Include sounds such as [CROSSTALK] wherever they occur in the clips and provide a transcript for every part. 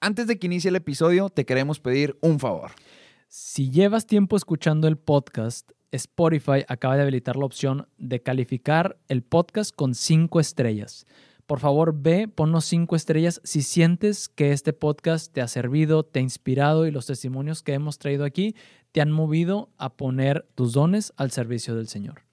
Antes de que inicie el episodio, te queremos pedir un favor. Si llevas tiempo escuchando el podcast, Spotify acaba de habilitar la opción de calificar el podcast con cinco estrellas. Por favor, ve, ponnos cinco estrellas si sientes que este podcast te ha servido, te ha inspirado y los testimonios que hemos traído aquí te han movido a poner tus dones al servicio del Señor.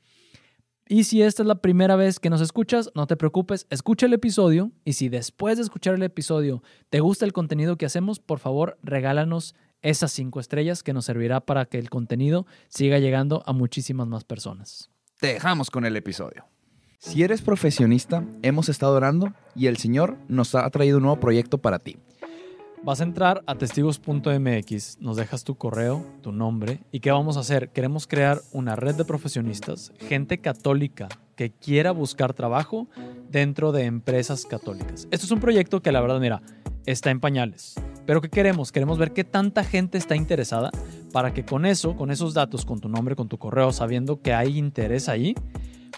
Y si esta es la primera vez que nos escuchas, no te preocupes, escucha el episodio y si después de escuchar el episodio te gusta el contenido que hacemos, por favor regálanos esas cinco estrellas que nos servirá para que el contenido siga llegando a muchísimas más personas. Te dejamos con el episodio. Si eres profesionista, hemos estado orando y el Señor nos ha traído un nuevo proyecto para ti. Vas a entrar a testigos.mx, nos dejas tu correo, tu nombre y qué vamos a hacer. Queremos crear una red de profesionistas, gente católica que quiera buscar trabajo dentro de empresas católicas. Esto es un proyecto que la verdad, mira, está en pañales. Pero ¿qué queremos? Queremos ver qué tanta gente está interesada para que con eso, con esos datos, con tu nombre, con tu correo, sabiendo que hay interés ahí,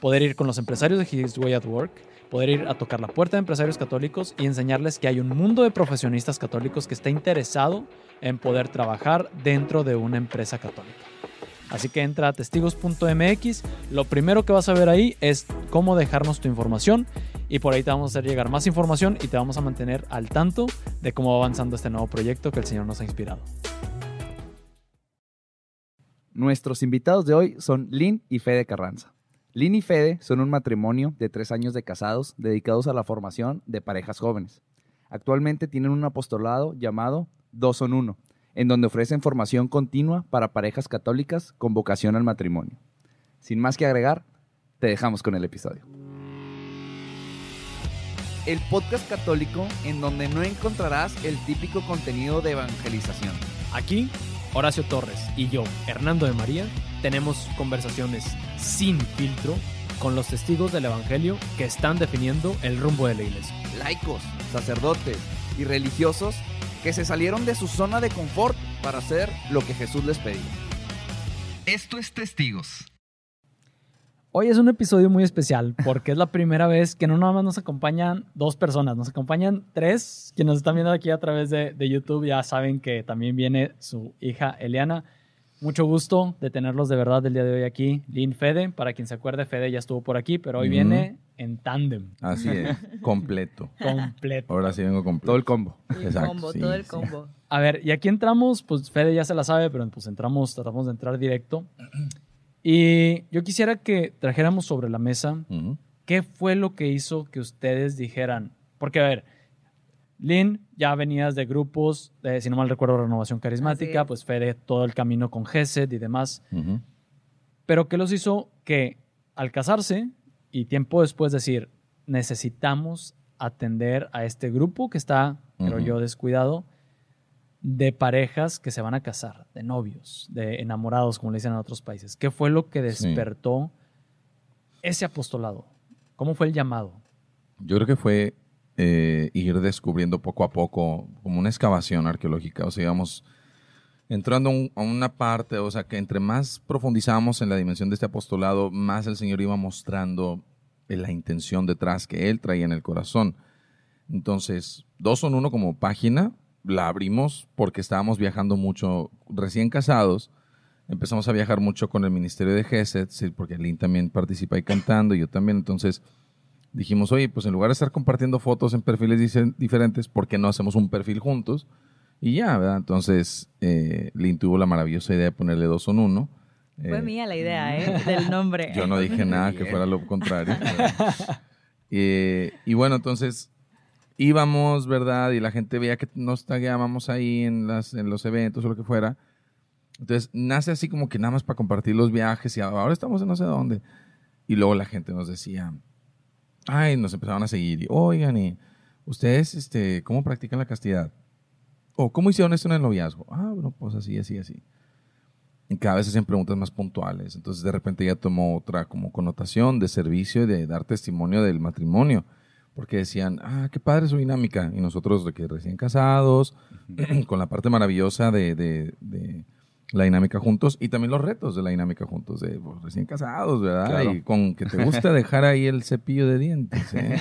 poder ir con los empresarios de His Way at Work poder ir a tocar la puerta de empresarios católicos y enseñarles que hay un mundo de profesionistas católicos que está interesado en poder trabajar dentro de una empresa católica. Así que entra a testigos.mx. Lo primero que vas a ver ahí es cómo dejarnos tu información y por ahí te vamos a hacer llegar más información y te vamos a mantener al tanto de cómo va avanzando este nuevo proyecto que el Señor nos ha inspirado. Nuestros invitados de hoy son Lynn y Fede Carranza. Lynn y Fede son un matrimonio de tres años de casados dedicados a la formación de parejas jóvenes. Actualmente tienen un apostolado llamado Dos son Uno, en donde ofrecen formación continua para parejas católicas con vocación al matrimonio. Sin más que agregar, te dejamos con el episodio. El podcast católico en donde no encontrarás el típico contenido de evangelización. Aquí, Horacio Torres y yo, Hernando de María, tenemos conversaciones sin filtro con los testigos del Evangelio que están definiendo el rumbo de la iglesia. Laicos, sacerdotes y religiosos que se salieron de su zona de confort para hacer lo que Jesús les pedía. Esto es Testigos. Hoy es un episodio muy especial porque es la primera vez que no nada más nos acompañan dos personas, nos acompañan tres. Quienes nos están viendo aquí a través de, de YouTube ya saben que también viene su hija Eliana. Mucho gusto de tenerlos de verdad el día de hoy aquí. Lynn Fede, para quien se acuerde, Fede ya estuvo por aquí, pero hoy viene en tándem. Así es, [LAUGHS] completo. completo. Ahora sí vengo completo. Todo el combo. El combo, todo el combo. A ver, y aquí entramos, pues Fede ya se la sabe, pero pues entramos, tratamos de entrar directo. Y yo quisiera que trajéramos sobre la mesa qué fue lo que hizo que ustedes dijeran, porque a ver, Lynn, ya venías de grupos, de, si no mal recuerdo, Renovación Carismática, pues Fede todo el camino con GESED y demás. Pero ¿qué los hizo que al casarse y tiempo después decir, necesitamos atender a este grupo que está, creo yo, descuidado, de parejas que se van a casar, de novios, de enamorados, como le dicen en otros países? ¿Qué fue lo que despertó ese apostolado? ¿Cómo fue el llamado? Yo creo que fue eh, ir descubriendo poco a poco, como una excavación arqueológica, o sea, íbamos entrando a una parte, o sea, que entre más profundizábamos en la dimensión de este apostolado, más el Señor iba mostrando la intención detrás que Él traía en el corazón. Entonces, dos son uno como página, la abrimos porque estábamos viajando mucho, recién casados, empezamos a viajar mucho con el ministerio de Gesed, porque Lynn también participa ahí cantando, y yo también, entonces dijimos, oye, pues en lugar de estar compartiendo fotos en perfiles diferentes, ¿por qué no hacemos un perfil juntos? Y ya, ¿verdad? Entonces, eh, Lynn tuvo la maravillosa idea de ponerle dos son uno. Fue eh, mía la idea, ¿eh? Del nombre. Yo no dije nada que fuera lo contrario. [LAUGHS] Eh, y bueno, entonces íbamos, ¿verdad? Y la gente veía que nos tagueábamos ahí en, las, en los eventos o lo que fuera. Entonces, nace así como que nada más para compartir los viajes y ahora estamos en no sé dónde. Y luego la gente nos decía, ay, nos empezaban a seguir. Y, oigan, y ustedes, este, ¿cómo practican la castidad? ¿O cómo hicieron esto en el noviazgo? Ah, bueno, pues así, así, así. Y cada vez hacen preguntas más puntuales. Entonces, de repente ya tomó otra como connotación de servicio y de dar testimonio del matrimonio. Porque decían, ah, qué padre su dinámica. Y nosotros, de que recién casados, [CLEARS THROAT] con la parte maravillosa de, de la dinámica juntos y también los retos de la dinámica juntos, de pues, recién casados, ¿verdad? Y con que te gusta [LAUGHS] dejar ahí el cepillo de dientes. ¿eh?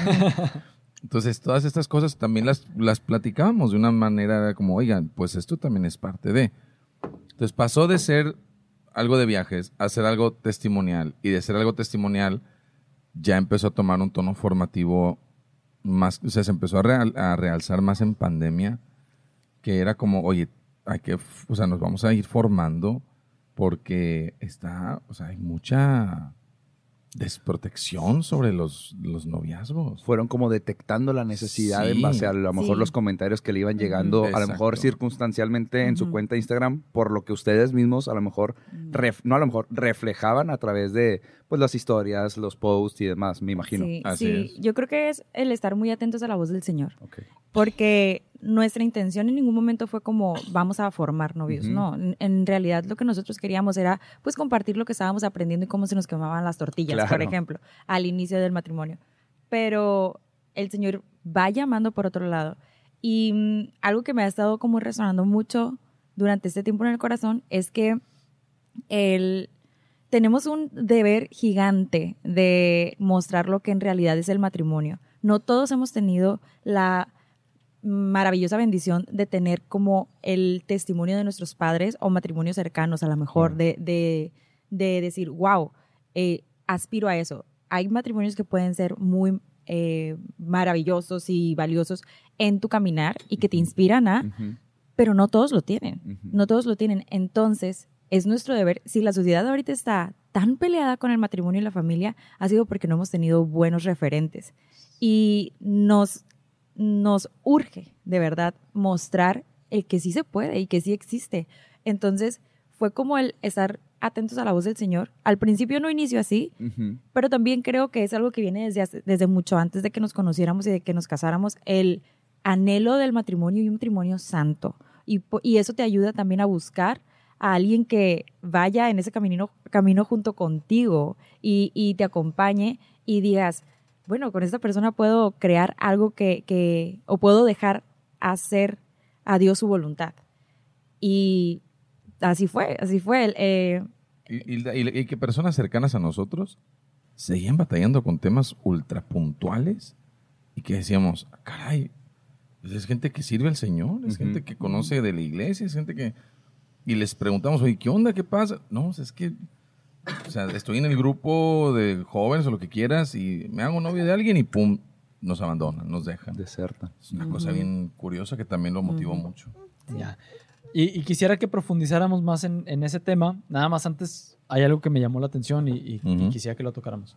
[LAUGHS] Entonces, todas estas cosas también las, las platicábamos de una manera como, oigan, pues esto también es parte de. Entonces, pasó de ser algo de viajes a ser algo testimonial. Y de ser algo testimonial, ya empezó a tomar un tono formativo más, o sea, se empezó a, real- a realzar más en pandemia, que era como, oye, hay que, o sea, nos vamos a ir formando porque está, o sea, hay mucha desprotección sobre los, los noviazgos. Fueron como detectando la necesidad Sí. en base a, lo mejor Sí. los comentarios que le iban llegando, a lo mejor circunstancialmente en su cuenta de Instagram, por lo que ustedes mismos a lo mejor, ref- no a lo mejor, reflejaban a través de pues las historias, los posts y demás, me imagino. Sí, Así sí. es. Yo creo que es el estar muy atentos a la voz del Señor. Ok. Porque nuestra intención en ningún momento fue como vamos a formar novios, no. En, en realidad lo que nosotros queríamos era pues compartir lo que estábamos aprendiendo y cómo se nos quemaban las tortillas, por ejemplo, al inicio del matrimonio. Pero el Señor va llamando por otro lado. Y mm, algo que me ha estado como resonando mucho durante este tiempo en el corazón es que el, tenemos un deber gigante de mostrar lo que en realidad es el matrimonio. No todos hemos tenido la maravillosa bendición de tener como el testimonio de nuestros padres o matrimonios cercanos, a lo mejor, de, de, de decir, wow, eh, aspiro a eso. Hay matrimonios que pueden ser muy eh, maravillosos y valiosos en tu caminar y que te inspiran a, pero no todos lo tienen. No todos lo tienen. Entonces, es nuestro deber, si la sociedad ahorita está tan peleada con el matrimonio y la familia, ha sido porque no hemos tenido buenos referentes. Y nos, nos urge, de verdad, mostrar el que sí se puede y que sí existe. Entonces, fue como el estar atentos a la voz del Señor. Al principio no inició así, pero también creo que es algo que viene desde, hace- desde mucho antes de que nos conociéramos y de que nos casáramos, el anhelo del matrimonio y un matrimonio santo. Y, y eso te ayuda también a buscar a alguien que vaya en ese camino, camino junto contigo y, y te acompañe y digas, bueno, con esta persona puedo crear algo que, que, o puedo dejar hacer a Dios su voluntad. Y así fue, así fue. el, eh, Y, y- y- y que personas cercanas a nosotros seguían batallando con temas ultra puntuales y que decíamos, "Ah, caray, pues es gente que sirve al Señor, es gente que conoce de la iglesia, es gente que... Y les preguntamos, oye, ¿qué onda? ¿Qué pasa? No, pues es que, o sea, estoy en el grupo de jóvenes o lo que quieras y me hago novio de alguien y pum, nos abandonan, nos dejan. Deserta. Es una cosa bien curiosa que también lo motivó mucho. Ya. Y, y quisiera que profundizáramos más en, en ese tema. Nada más antes hay algo que me llamó la atención y, y- y Ujú. quisiera que lo tocáramos.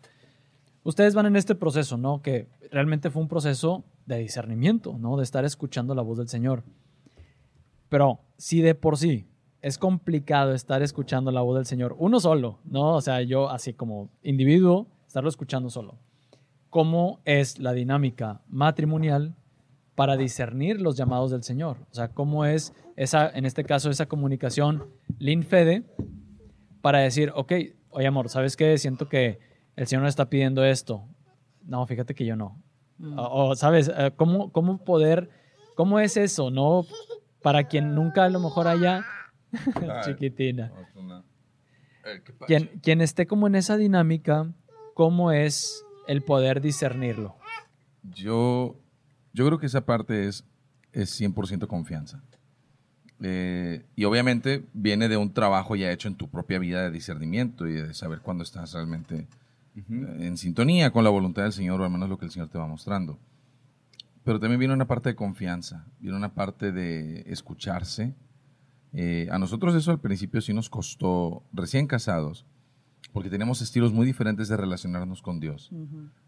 Ustedes van en este proceso, ¿no? Que realmente fue un proceso de discernimiento, ¿no? De estar escuchando la voz del Señor. Pero si de por sí es complicado estar escuchando la voz del Señor, uno solo, ¿no? O sea, yo así como individuo, estarlo escuchando solo. ¿Cómo es la dinámica matrimonial para discernir los llamados del Señor? O sea, ¿cómo es esa, en este caso, esa comunicación Lin Fede para decir, ok, oye amor, ¿sabes qué? Siento que el Señor está pidiendo esto. No, fíjate que yo no. O, o, ¿sabes? Eh, ¿Cómo, ¿Cómo poder, cómo es eso, no? Para quien nunca a lo mejor haya, [LAUGHS] chiquitina, quien, quien esté como en esa dinámica, ¿cómo es el poder discernirlo? Yo, yo creo que esa parte es, es 100% confianza. Eh, y obviamente viene de un trabajo ya hecho en tu propia vida de discernimiento y de saber cuándo estás realmente eh, en sintonía con la voluntad del Señor o al menos lo que el Señor te va mostrando. Pero también viene una parte de confianza, viene una parte de escucharse. Eh, a nosotros eso al principio sí nos costó, recién casados, porque tenemos estilos muy diferentes de relacionarnos con Dios.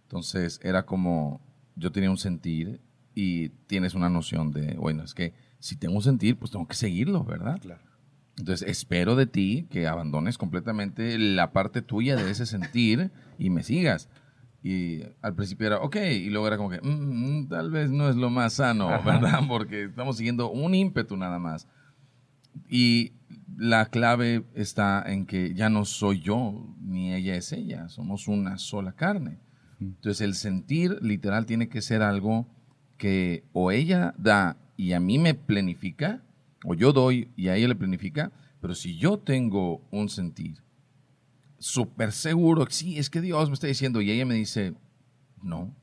Entonces era como, yo tenía un sentir y tienes una noción de, bueno, es que si tengo un sentir, pues tengo que seguirlo, ¿verdad? Claro. Entonces espero de ti que abandones completamente la parte tuya de ese sentir y me sigas. Y al principio era, ok, y luego era como que, "Mm, mm, tal vez no es lo más sano, ¿verdad? [LAUGHS] Porque estamos siguiendo un ímpetu nada más. Y la clave está en que ya no soy yo, ni ella es ella, somos una sola carne. Entonces el sentir literal tiene que ser algo que o ella da y a mí me planifica, o yo doy y a ella le planifica, pero si yo tengo un sentir súper seguro, sí, es que Dios me está diciendo y ella me dice, no,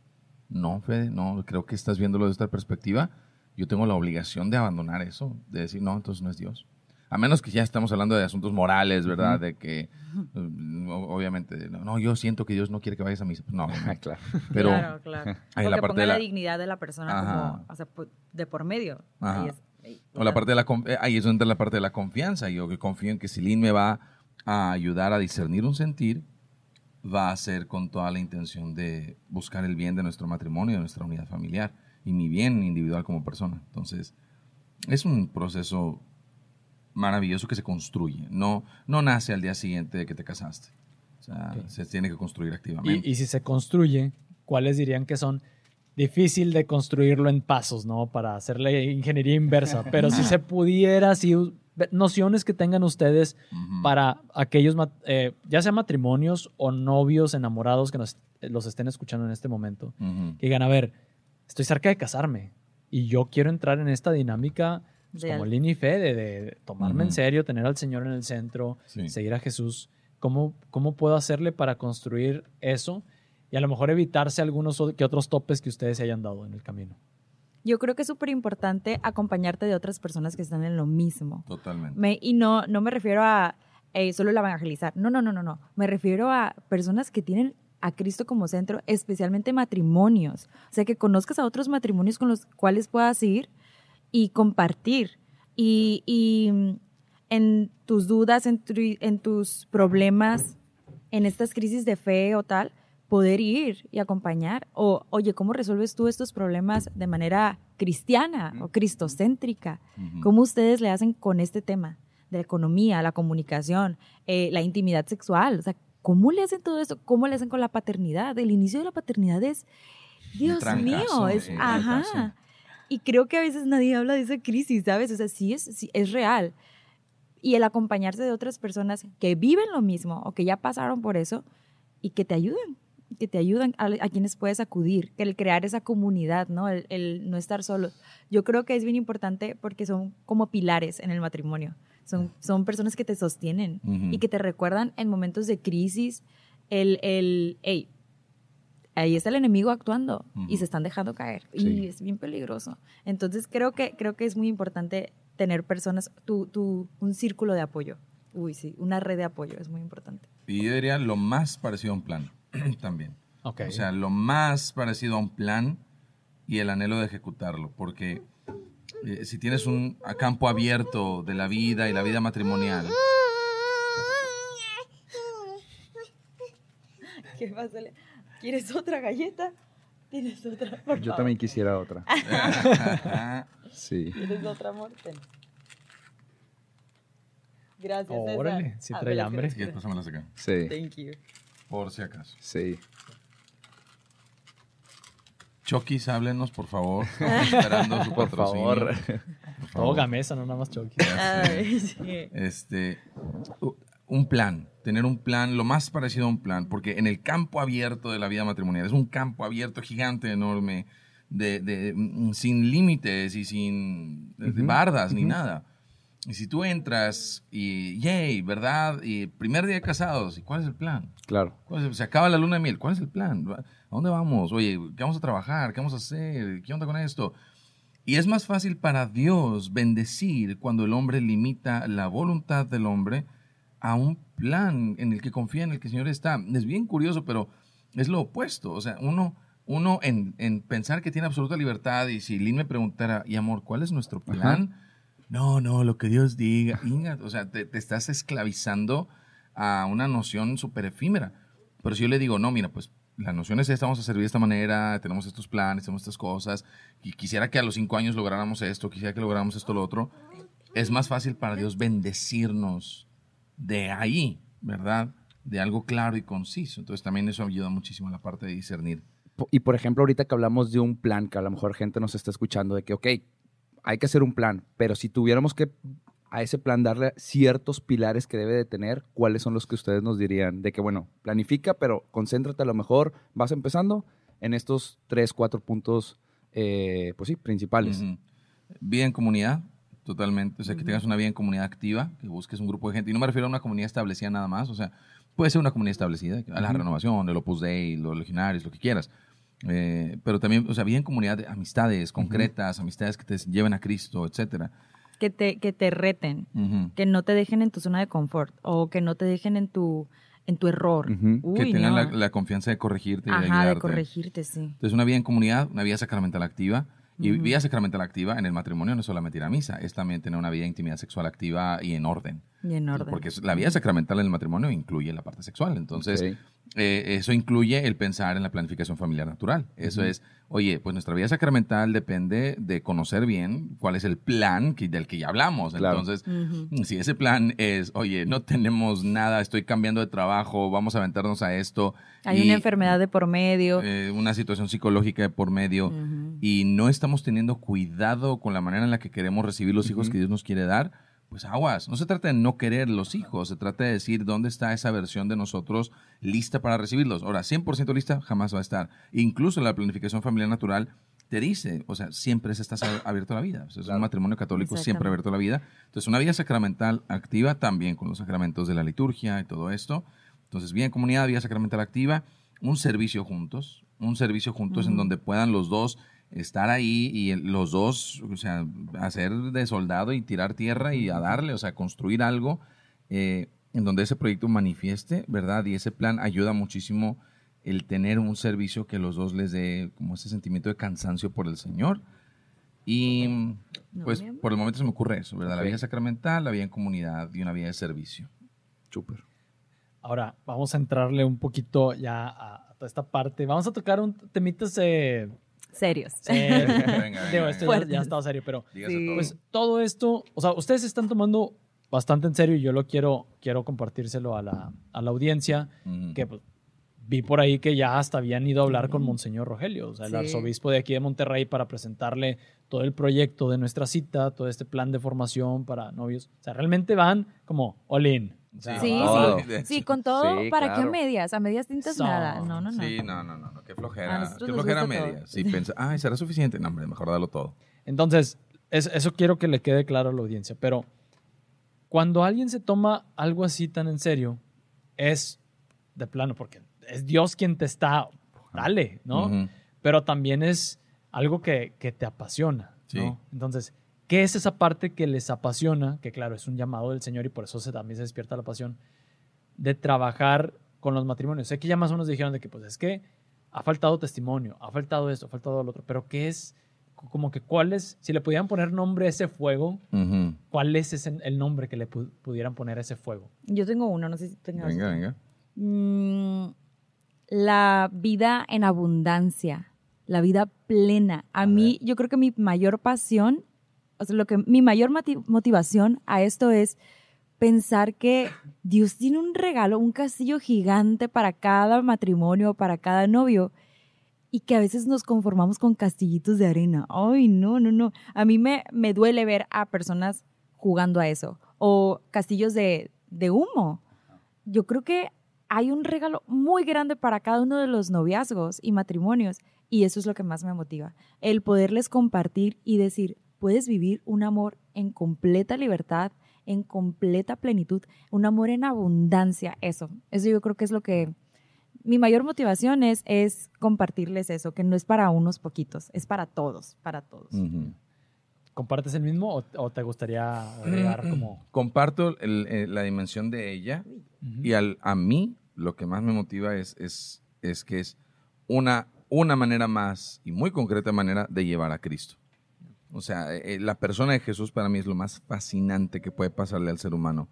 No, Fede, no, creo que estás viéndolo desde esta perspectiva. Yo tengo la obligación de abandonar eso, de decir, no, entonces no es Dios. A menos que ya estamos hablando de asuntos morales, ¿verdad? De que, mm, obviamente, no, no, yo siento que Dios no quiere que vayas a misa. Pues no, [LAUGHS] claro. pero claro, claro. la que parte ponga de la... la- dignidad de la persona Ajá. como, o sea, de por medio. Ajá. Ahí es- ahí, O la parte de la eh, ahí es donde entra la parte de la confianza. Yo que confío en que si Lynn me va a ayudar a discernir un sentir, va a ser con toda la intención de buscar el bien de nuestro matrimonio, de nuestra unidad familiar y mi bien individual como persona. Entonces, es un proceso maravilloso que se construye. No, no nace al día siguiente de que te casaste. O sea, Ok. se tiene que construir activamente. Y, y si se construye, ¿cuáles dirían que son difícil de construirlo en pasos, ¿no? Para hacerle ingeniería inversa. Pero si se [LAUGHS] pudiera, si nociones que tengan ustedes Ujú. para aquellos, eh, ya sea matrimonios o novios enamorados que nos, los estén escuchando en este momento, Ujú. que digan, a ver, estoy cerca de casarme y yo quiero entrar en esta dinámica pues, De como al- línea y fe, de, de tomarme en Ujú. serio, tener al Señor en el centro, Sí. seguir a Jesús. ¿Cómo, ¿Cómo puedo hacerle para construir eso? Y a lo mejor evitarse algunos que otros topes que ustedes se hayan dado en el camino. Yo creo que es súper importante acompañarte de otras personas que están en lo mismo. Totalmente. Me- y no, no me refiero a eh, solo la evangelizar. No, no, no, no, no. Me refiero a personas que tienen a Cristo como centro, especialmente matrimonios. O sea, que conozcas a otros matrimonios con los cuales puedas ir y compartir. Y, y, mm, en tus dudas, en, tu- en tus problemas, en estas crisis de fe o tal, poder ir y acompañar. O, oye, ¿cómo resuelves tú estos problemas de manera cristiana o cristocéntrica? ¿Cómo ustedes le hacen con este tema de la economía, la comunicación, eh, la intimidad sexual? O sea, ¿cómo le hacen todo esto? ¿Cómo le hacen con la paternidad? El inicio de la paternidad es, Dios trancazo, mío, es, eh, ajá. trancazo. Y creo que a veces nadie habla de esa crisis, ¿sabes? O sea, sí es, sí es real. Y el acompañarse de otras personas que viven lo mismo o que ya pasaron por eso y que te ayudan, que te ayudan a, a quienes puedes acudir, que el crear esa comunidad, ¿no? El, el no estar solo. Yo creo que es bien importante porque son como pilares en el matrimonio. Son, son personas que te sostienen y que te recuerdan en momentos de crisis el, el hey, ahí está el enemigo actuando y se están dejando caer. Sí. Y es bien peligroso. Entonces creo que, creo que es muy importante tener personas, tu, tu, un círculo de apoyo. Uy, sí, una red de apoyo es muy importante. Y yo diría lo más parecido a un plan [CLEARS THROAT] también. Ok. O sea, lo más parecido a un plan y el anhelo de ejecutarlo. Porque eh, si tienes un campo abierto de la vida y la vida matrimonial, [LAUGHS] ¿Qué pasa? ¿Quieres otra galleta? ¿Tienes otra? Por Yo favor. también quisiera otra. [LAUGHS] Sí. ¿Quieres otra, amor? Ten. Gracias. Órale, César. Ah, trae hambre. si acá, Sí. Thank you. por si acaso. Sí. Chokis, háblenos, por favor. [LAUGHS] Estamos esperando su Por patrocinio. favor. Por Todo gamesa, no nada más. Ay, sí. este, un plan, tener un plan, lo más parecido a un plan, porque en el campo abierto de la vida matrimonial, es un campo abierto gigante, enorme, de, de- mm, sin límites y sin bardas ni nada. Y si tú entras y, yay, ¿verdad? Y primer día de casados, ¿y cuál es el plan? Claro. ¿Cuál es el- se acaba la luna de miel, ¿cuál es el plan? ¿A dónde vamos? Oye, ¿qué vamos a trabajar? ¿Qué vamos a hacer? ¿Qué onda con esto? Y es más fácil para Dios bendecir cuando el hombre limita la voluntad del hombre a un plan en el que confía, en el que el Señor está. Es bien curioso, pero es lo opuesto. O sea, uno, uno en, en pensar que tiene absoluta libertad y si Lynn me preguntara, y amor, ¿cuál es nuestro plan? No, no, lo que Dios diga. O sea, te, estás esclavizando a una noción súper efímera. Pero si yo le digo, no, mira, pues la noción es esta, a servir de esta manera, tenemos estos planes, tenemos estas cosas, y quisiera que a los cinco años lográramos esto, quisiera que lográramos esto, lo otro, es más fácil para Dios bendecirnos de ahí, ¿verdad? De algo claro y conciso. Entonces también eso ayuda muchísimo a la parte de discernir. Y por ejemplo, ahorita que hablamos de un plan, que a lo mejor gente nos está escuchando, de que, ok, hay que hacer un plan, pero si tuviéramos que a ese plan darle ciertos pilares que debe de tener, ¿cuáles son los que ustedes nos dirían? De que, bueno, planifica, pero concéntrate a lo mejor, vas empezando en estos tres, cuatro puntos, eh, pues sí, principales. Vida en comunidad, totalmente. O sea, que tengas una vida en comunidad activa, que busques un grupo de gente. Y no me refiero a una comunidad establecida nada más. O sea, puede ser una comunidad establecida, a la renovación, el Opus Dei, los legionarios, lo que quieras. Eh, pero también, o sea, vida en comunidad, de amistades concretas, amistades que te lleven a Cristo, etcétera. Que te, que te reten, Ujú. que no te dejen en tu zona de confort o que no te dejen en tu, en tu error. Ujú. que Uy, tengan no. la, la confianza de corregirte y de Ajá, de corregirte, sí. Entonces, una vida en comunidad, una vida sacramental activa. Y vida sacramental activa en el matrimonio no es solamente ir a misa, es también tener una vida de intimidad sexual activa y en orden. Y en orden. Porque es- la vida sacramental en el matrimonio incluye la parte sexual. Entonces, Ok. Eh, eso incluye el pensar en la planificación familiar natural. Eso es, oye, pues nuestra vida sacramental depende de conocer bien cuál es el plan que- del que ya hablamos. Claro. Entonces, si ese plan es, oye, no tenemos nada, estoy cambiando de trabajo, vamos a aventarnos a esto. Hay y, una enfermedad de por medio. eh, una situación psicológica de por medio y no estamos teniendo cuidado con la manera en la que queremos recibir los hijos que Dios nos quiere dar, pues aguas. No se trata de no querer los hijos, se trata de decir dónde está esa versión de nosotros lista para recibirlos. Ahora, 100% lista jamás va a estar. Incluso la planificación familiar natural te dice, o sea, siempre se estás a- abierto a la vida. O sea, es Claro. un matrimonio católico siempre abierto a la vida. Entonces, una vida sacramental activa también con los sacramentos de la liturgia y todo esto. Entonces, vida en comunidad, vida sacramental activa, un servicio juntos, un servicio juntos en donde puedan los dos estar ahí y los dos, o sea, hacer de soldado y tirar tierra y a darle, o sea, construir algo eh, en donde ese proyecto manifieste, ¿verdad? Y ese plan ayuda muchísimo el tener un servicio que los dos les dé como ese sentimiento de cansancio por el Señor. Y No, pues amor. por el momento se me ocurre eso, ¿verdad? La vida sacramental, la vida en comunidad y una vida de servicio. Súper. Ahora, vamos a entrarle un poquito ya a, a toda esta parte. Vamos a tocar un temitas eh, Serios. serios. [LAUGHS] Venga, venga, Digo, venga. esto ya, Fuertes. ya ha estado serio, pero Sí. pues todo esto, o sea, ustedes se están tomando bastante en serio y yo lo quiero, quiero compartírselo a la, a la audiencia, que pues, vi por ahí que ya hasta habían ido a hablar con Monseñor Rogelio, o sea, el Sí. arzobispo de aquí de Monterrey, para presentarle todo el proyecto de nuestra cita, todo este plan de formación para novios. O sea, realmente van como all in. Sí, Todo. sí. [LAUGHS] Sí, con todo, Sí, ¿para qué claro. a medias? A medias tintas So- nada. No, no, no. Sí, no, no, no, no, qué flojera. Qué flojera gusta todo. media. Sí, piensa, ay, ¿será suficiente? No, hombre, mejor dalo todo. Entonces, es- eso quiero que le quede claro a la audiencia, pero cuando alguien se toma algo así tan en serio, es de plano, porque es Dios quien te está, dale, ¿no? Ujú. Pero también es algo que, que te apasiona, Sí. ¿no? Entonces, ¿qué es esa parte que les apasiona? Que claro, es un llamado del Señor y por eso se, también se despierta la pasión de trabajar con los matrimonios. Sé que ya más o menos dijeron de que, pues es que ha faltado testimonio, ha faltado esto, ha faltado lo otro, pero ¿qué es? Como que cuál es, si le pudieran poner nombre a ese fuego. ¿cuál es ese- el nombre que le pu- pudieran poner a ese fuego? Yo tengo uno, no sé si tengas. Venga, otro. venga. Mm, la vida en abundancia, la vida plena. A, A mí, yo creo que mi mayor pasión, o sea, lo que mi mayor moti- motivación a esto es pensar que Dios tiene un regalo, un castillo gigante para cada matrimonio, para cada novio, y que a veces nos conformamos con castillitos de arena. Ay, no, no, no. A mí me, me duele ver a personas jugando a eso, o castillos de, de humo. Yo creo que hay un regalo muy grande para cada uno de los noviazgos y matrimonios, y eso es lo que más me motiva. El poderles compartir y decir, puedes vivir un amor en completa libertad, en completa plenitud, un amor en abundancia, eso. Eso yo creo que es lo que mi mayor motivación es, es compartirles eso, que no es para unos poquitos, es para todos, para todos. ¿Compartes el mismo o, o te gustaría agregar como... Comparto el- eh, la dimensión de ella y al, a mí lo que más me motiva es, es, es que es una, una manera más y muy concreta manera de llevar a Cristo. O sea, eh, la persona de Jesús para mí es lo más fascinante que puede pasarle al ser humano.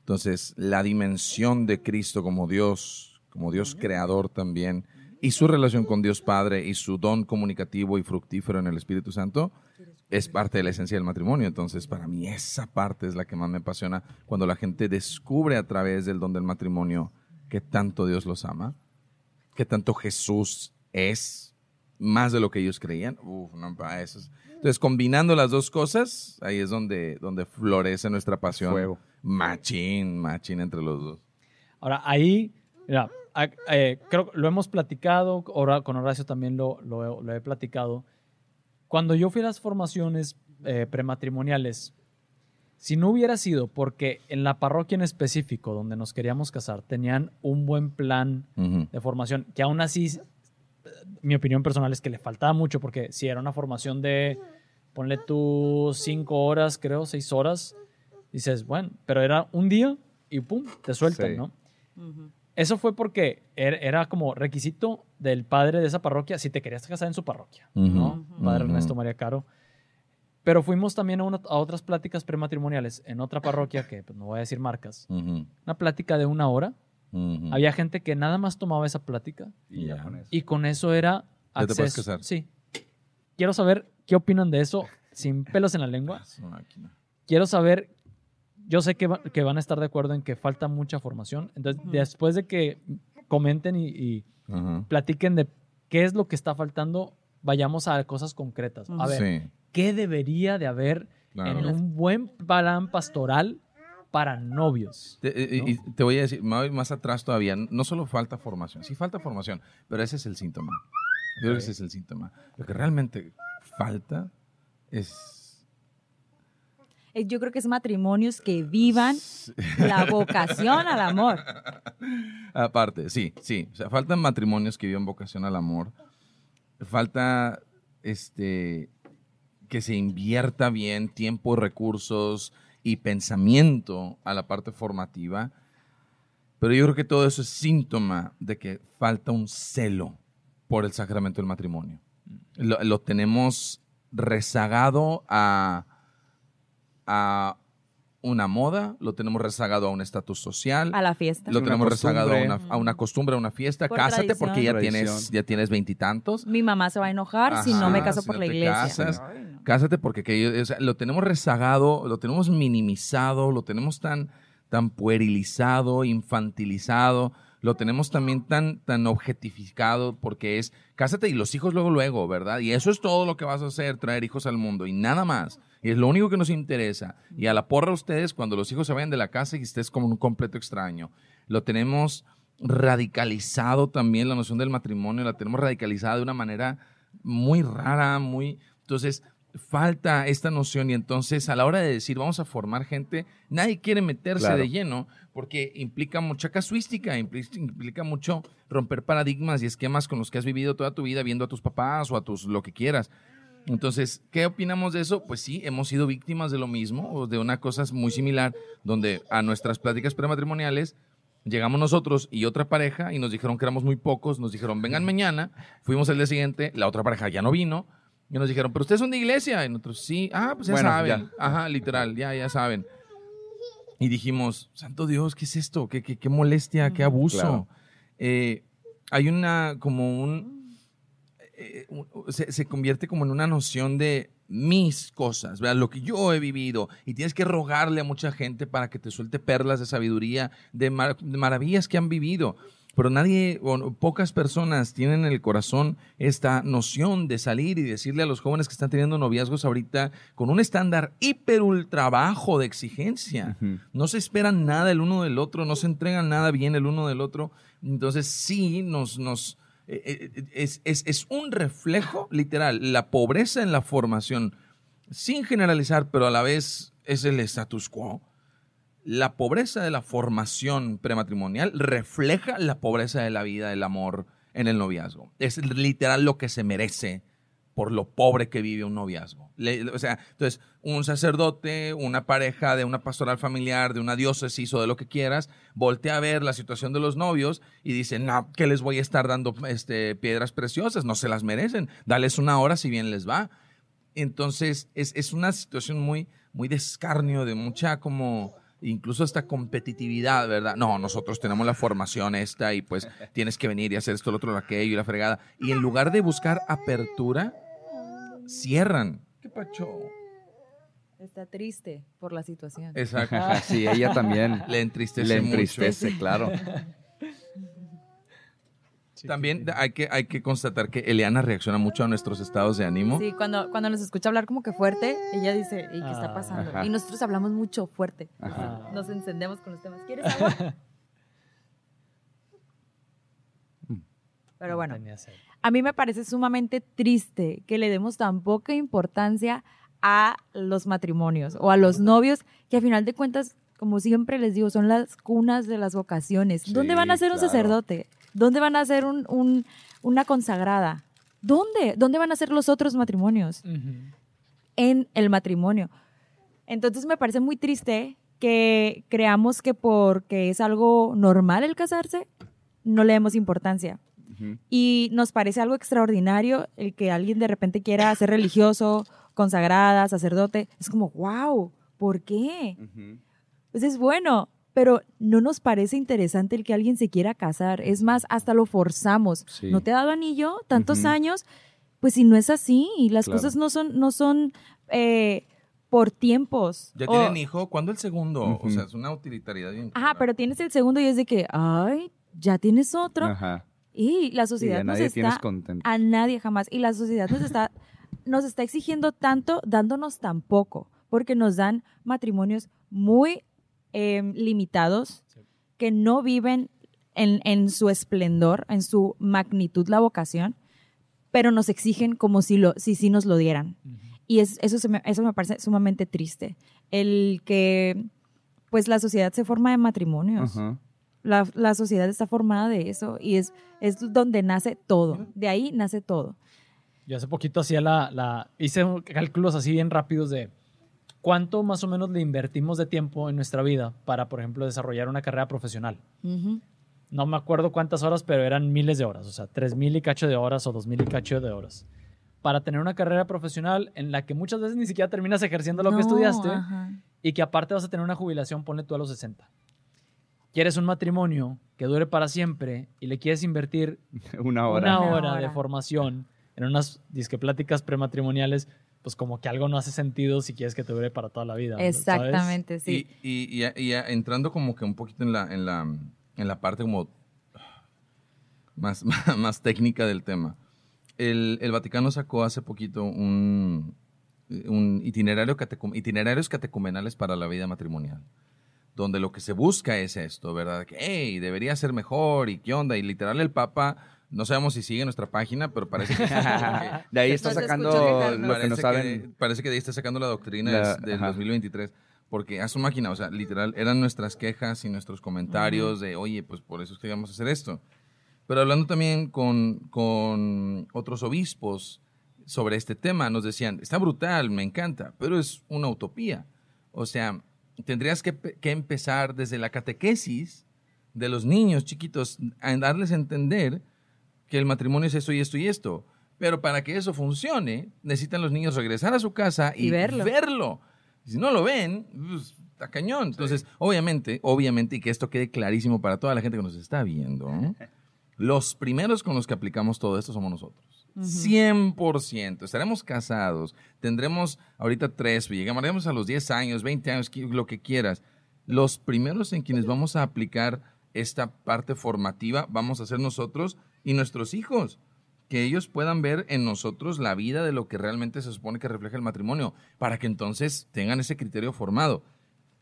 Entonces, la dimensión de Cristo como Dios, como Dios creador también, y su relación con Dios Padre y su don comunicativo y fructífero en el Espíritu Santo, es parte de la esencia del matrimonio. Entonces, para mí esa parte es la que más me apasiona cuando la gente descubre a través del don del matrimonio que tanto Dios los ama, que tanto Jesús es más de lo que ellos creían. Uf, no, eso es- Entonces, combinando las dos cosas, ahí es donde, donde florece nuestra pasión. Fuego. Machín, machín entre los dos. Ahora, ahí, mira, a- eh, creo que lo hemos platicado, ahora con Horacio también lo, lo- lo he platicado. Cuando yo fui a las formaciones eh, prematrimoniales, si no hubiera sido porque en la parroquia en específico donde nos queríamos casar tenían un buen plan Ujú. de formación, que aún así mi opinión personal es que le faltaba mucho porque si era una formación de, ponle tú cinco horas, creo, seis horas, dices, bueno, pero era un día y pum, te sueltan, Sí. ¿no? Eso fue porque er- era como requisito del padre de esa parroquia si te querías casar en su parroquia, ¿no? Ujú. Padre Ujú. Ernesto María Caro. Pero fuimos también a, una- a otras pláticas prematrimoniales en otra parroquia, que pues, no voy a decir marcas, una plática de una hora. Ujú. Había gente que nada más tomaba esa plática Y ya con eso. y con eso era Ya te puedes acceso. casar. Sí. Quiero saber qué opinan de eso sin pelos en la lengua. Quiero saber, yo sé que, va- que van a estar de acuerdo en que falta mucha formación. Entonces, Ujú. después de que comenten y, y Ajá. platiquen de qué es lo que está faltando, vayamos a cosas concretas. A ver, Sí, ¿qué debería de haber claro. en un buen plan pastoral para novios? Te, eh, ¿no? y te voy a decir, más atrás todavía, no solo falta formación, sí falta formación, pero ese es el síntoma. Yo creo que ese es el síntoma. Lo que realmente falta es... Eh, Yo creo que es matrimonios que vivan la vocación al amor. [LAUGHS] Aparte, sí, sí. O sea, faltan matrimonios que vivan vocación al amor. Falta este que se invierta bien tiempo, recursos y pensamiento a la parte formativa. Pero yo creo que todo eso es síntoma de que falta un celo por el sacramento del matrimonio. Lo, tenemos rezagado a, a una moda, lo tenemos rezagado a un estatus social, A la fiesta. lo una tenemos rezagado a una, costumbre. a una costumbre, a una fiesta. Por Cásate tradición. porque ya Tradición. tienes, ya tienes veintitantos. Mi mamá se va a enojar si no me caso si por no la te iglesia. casas. Ay, no. Cásate porque aquello- o sea, lo tenemos rezagado, lo tenemos minimizado, lo tenemos tan, tan puerilizado, infantilizado, lo tenemos también tan, tan objetificado porque es cásate y los hijos luego, luego, ¿verdad? Y eso es todo lo que vas a hacer, traer hijos al mundo y nada más. Y es lo único que nos interesa. Y a la porra ustedes cuando los hijos se vayan de la casa y estés como un completo extraño. Lo tenemos radicalizado también, la noción del matrimonio, la tenemos radicalizada de una manera muy rara, muy... Entonces, falta esta noción y entonces a la hora de decir vamos a formar gente, nadie quiere meterse Claro. de lleno porque implica mucha casuística, impli- implica mucho romper paradigmas y esquemas con los que has vivido toda tu vida viendo a tus papás o a tus lo que quieras. Entonces, ¿qué opinamos de eso? Pues sí, hemos sido víctimas de lo mismo o de una cosa muy similar donde a nuestras pláticas prematrimoniales llegamos nosotros y otra pareja y nos dijeron que éramos muy pocos, nos dijeron vengan mañana, fuimos el día siguiente, la otra pareja ya no vino y nos dijeron, pero ustedes son de iglesia y nosotros sí, ah, pues ya Bueno, saben, ya. ajá, literal, ya, ya saben. Y dijimos, santo Dios, ¿qué es esto? ¿Qué, qué, qué molestia, qué abuso? Claro. Eh, hay una, como un, eh, se, se convierte como en una noción de mis cosas, ¿verdad? lo que yo he vivido, y tienes que rogarle a mucha gente para que te suelte perlas de sabiduría, de, mar- de maravillas que han vivido. Pero nadie, o pocas personas tienen en el corazón esta noción de salir y decirle a los jóvenes que están teniendo noviazgos ahorita con un estándar hiper ultra bajo de exigencia. No se esperan nada el uno del otro, no se entregan nada bien el uno del otro. Entonces sí nos, nos es, es- es un reflejo literal, la pobreza en la formación, sin generalizar, pero a la vez es el status quo. La pobreza de la formación prematrimonial refleja la pobreza de la vida, del amor en el noviazgo. Es literal lo que se merece por lo pobre que vive un noviazgo. Le- o sea, entonces, un sacerdote, una pareja de una pastoral familiar, de una diócesis o de lo que quieras, voltea a ver la situación de los novios y dice, no, que les voy a estar dando este, piedras preciosas, no se las merecen, dales una hora si bien les va. Entonces, es, es una situación muy, muy de escarnio, de mucha como incluso esta competitividad, ¿verdad? No, nosotros tenemos la formación esta y pues tienes que venir y hacer esto, lo otro, lo aquello y la fregada. Y en lugar de buscar apertura, cierran. ¿Qué pacho? Está triste por la situación. Exacto. sí, ella también [LAUGHS] Le entristece le mucho. entristece, claro. [LAUGHS] También hay que, hay que constatar que Eliana reacciona mucho a nuestros estados de ánimo. Sí, cuando, cuando nos escucha hablar como que fuerte, ella dice, ¿y qué está Ah, pasando? ajá. Y nosotros hablamos mucho fuerte. Ajá. Nos encendemos con los temas. ¿Quieres [LAUGHS] agua? Pero bueno. A mí me parece sumamente triste que le demos tan poca importancia a los matrimonios o a los novios, que a final de cuentas, como siempre les digo, son las cunas de las vocaciones. Sí, ¿Dónde van a ser un claro. sacerdote? ¿Dónde van a un, un- una consagrada? ¿Dónde? ¿Dónde van a ser los otros matrimonios? en el matrimonio. Entonces me parece muy triste que creamos que porque es algo normal el casarse, no le demos importancia. Y nos parece algo extraordinario el que alguien de repente quiera ser religioso, consagrada, sacerdote. Es como, wow, ¿por qué? Pues es bueno, pero no nos parece interesante el que alguien se quiera casar. Es más, hasta lo forzamos. Sí. ¿No te ha dado anillo tantos años? Pues si no es así, las Claro. cosas no son, no son eh, por tiempos. ¿Ya O- tienen hijo? ¿Cuándo el segundo? O sea, es una utilitariedad bien. Ajá, clara. pero tienes el segundo y es de que, ay, ya tienes otro. Ajá. Y la sociedad a nos nadie tienes está contento. a nadie jamás. Y la sociedad nos está, [LAUGHS] nos está exigiendo tanto, dándonos tan poco, porque nos dan matrimonios muy eh, limitados, Sí. que no viven en, en su esplendor, en su magnitud, la vocación, pero nos exigen como si lo, si, sí nos lo dieran. Y es- eso, se me, eso me parece sumamente triste. El que, pues, la sociedad se forma de matrimonios. Ajá. La, la sociedad está formada de eso y es, es donde nace todo. De ahí nace todo. Yo hace poquito hacía la, la- hice cálculos así bien rápidos de cuánto más o menos le invertimos de tiempo en nuestra vida para, por ejemplo, desarrollar una carrera profesional. No me acuerdo cuántas horas, pero eran miles de horas, o sea, tres mil y cacho de horas o dos mil y cacho de horas. Para tener una carrera profesional en la que muchas veces ni siquiera terminas ejerciendo lo que estudiaste ajá. y que aparte vas a tener una jubilación, ponle tú a los 60. Quieres un matrimonio que dure para siempre y le quieres invertir [LAUGHS] Una hora. una Una hora, hora. de formación en unas disque pláticas prematrimoniales, pues como que algo no hace sentido si quieres que te dure para toda la vida. ¿sabes? Exactamente, sí. Y, y- y ya- y ya entrando como que un poquito en la, en la, en la parte como más, [LAUGHS] más técnica del tema. El, el Vaticano sacó hace poquito un, un itinerario catecum- itinerarios catecumenales para la vida matrimonial, donde lo que se busca es esto, ¿verdad? Que, hey, debería ser mejor y qué onda. Y literal el Papa, no sabemos si sigue nuestra página, pero parece que... [LAUGHS] De ahí está sacando lo que no Parece saben. parece que de ahí está sacando la doctrina La- del ajá. 2023. Porque a su máquina, o sea, literal, eran nuestras quejas y nuestros comentarios de, oye, pues por eso es que vamos a hacer esto. Pero hablando también con, con otros obispos sobre este tema, nos decían, está brutal, me encanta, pero es una utopía. O sea, tendrías que, pe- que empezar desde la catequesis de los niños chiquitos, a darles a entender que el matrimonio es esto y esto y esto. Pero para que eso funcione, necesitan los niños regresar a su casa y, Y verlo. verlo. Si no lo ven, pues, está cañón. Entonces, obviamente, obviamente, y que esto quede clarísimo para toda la gente que nos está viendo, los primeros con los que aplicamos todo esto somos nosotros. 100%. Estaremos casados, tendremos ahorita tres, llegaremos a los 10 años, 20 años, lo que quieras. Los primeros en quienes vamos a aplicar esta parte formativa vamos a ser nosotros y nuestros hijos. Que ellos puedan ver en nosotros la vida de lo que realmente se supone que refleja el matrimonio, para que entonces tengan ese criterio formado.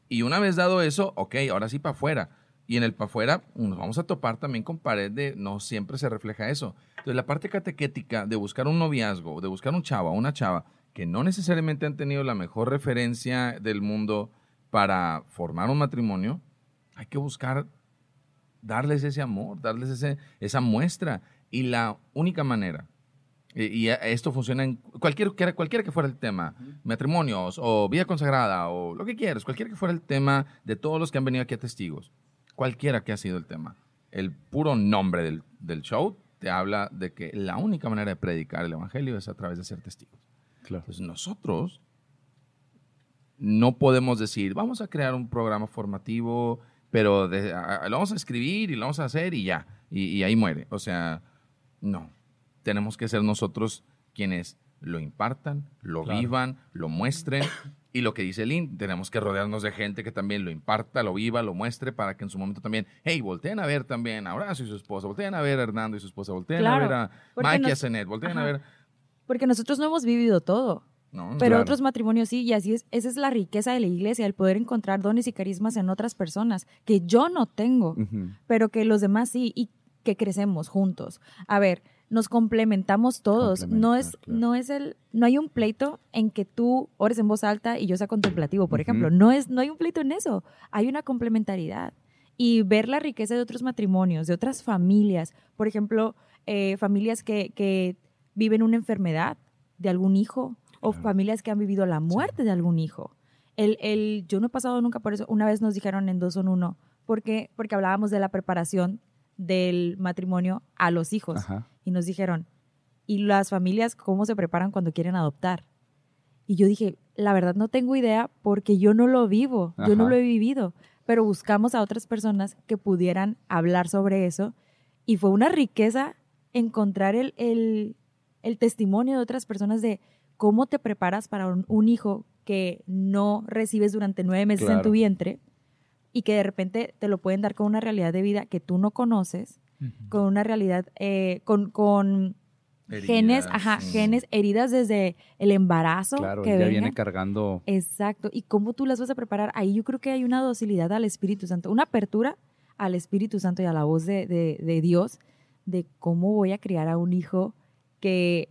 Y una vez dado eso, ok, ahora sí para afuera. Y en el para afuera nos vamos a topar también con pared de no siempre se refleja eso. Entonces la parte catequética de buscar un noviazgo, de buscar un chava, una chava, que no necesariamente han tenido la mejor referencia del mundo para formar un matrimonio, hay que buscar darles ese amor, darles ese, esa muestra. Y la única manera, y, y esto funciona en cualquier, cualquiera que fuera el tema, matrimonios o vida consagrada o lo que quieras, cualquiera que fuera el tema de todos los que han venido aquí a testigos, cualquiera que ha sido el tema, el puro nombre del, del show te habla de que la única manera de predicar el evangelio es a través de ser testigos. Claro. Entonces nosotros no podemos decir, vamos a crear un programa formativo, pero de- a- lo vamos a escribir y lo vamos a hacer y ya, y, y ahí muere. O sea, no. Tenemos que ser nosotros quienes lo impartan, lo Claro. vivan, lo muestren. Y lo que dice Lynn, tenemos que rodearnos de gente que también lo imparta, lo viva, lo muestre, para que en su momento también, hey, volteen a ver también a Horacio y su esposa, volteen a ver a Hernando y su esposa, volteen Claro, a ver a Mike y a Zenet, volteen a ver... Porque nosotros no hemos vivido todo. No, Pero Claro. otros matrimonios sí, y así es, esa es la riqueza de la iglesia, el poder encontrar dones y carismas en otras personas que yo no tengo, pero que los demás sí, y que crecemos juntos. A ver, nos complementamos todos. No es, claro. no es el, no hay un pleito en que tú ores en voz alta y yo sea contemplativo, por Ujú. ejemplo. No es, no hay un pleito en eso. Hay una complementariedad. y ver la riqueza de otros matrimonios, de otras familias. Por ejemplo, eh, familias que, que viven una enfermedad de algún hijo o Claro. familias que han vivido la muerte de algún hijo. El, el, yo no he pasado nunca por eso. Una vez nos dijeron en Dos son Uno, porque, porque hablábamos de la preparación del matrimonio a los hijos. Ajá. Y nos dijeron, ¿y las familias cómo se preparan cuando quieren adoptar? Y yo dije, la verdad no tengo idea porque yo no lo vivo, yo no lo he vivido, pero buscamos a otras personas que pudieran hablar sobre eso y fue una riqueza encontrar el, el, el testimonio de otras personas de cómo te preparas para un, un hijo que no recibes durante nueve meses en tu vientre y que de repente te lo pueden dar con una realidad de vida que tú no conoces, con una realidad, eh, con, con genes, Heridas, ajá, genes, heridas desde el embarazo Claro, que ya venga. viene cargando. Exacto. ¿Y cómo tú las vas a preparar? Ahí yo creo que hay una docilidad al Espíritu Santo, una apertura al Espíritu Santo y a la voz de, de- de Dios de cómo voy a criar a un hijo que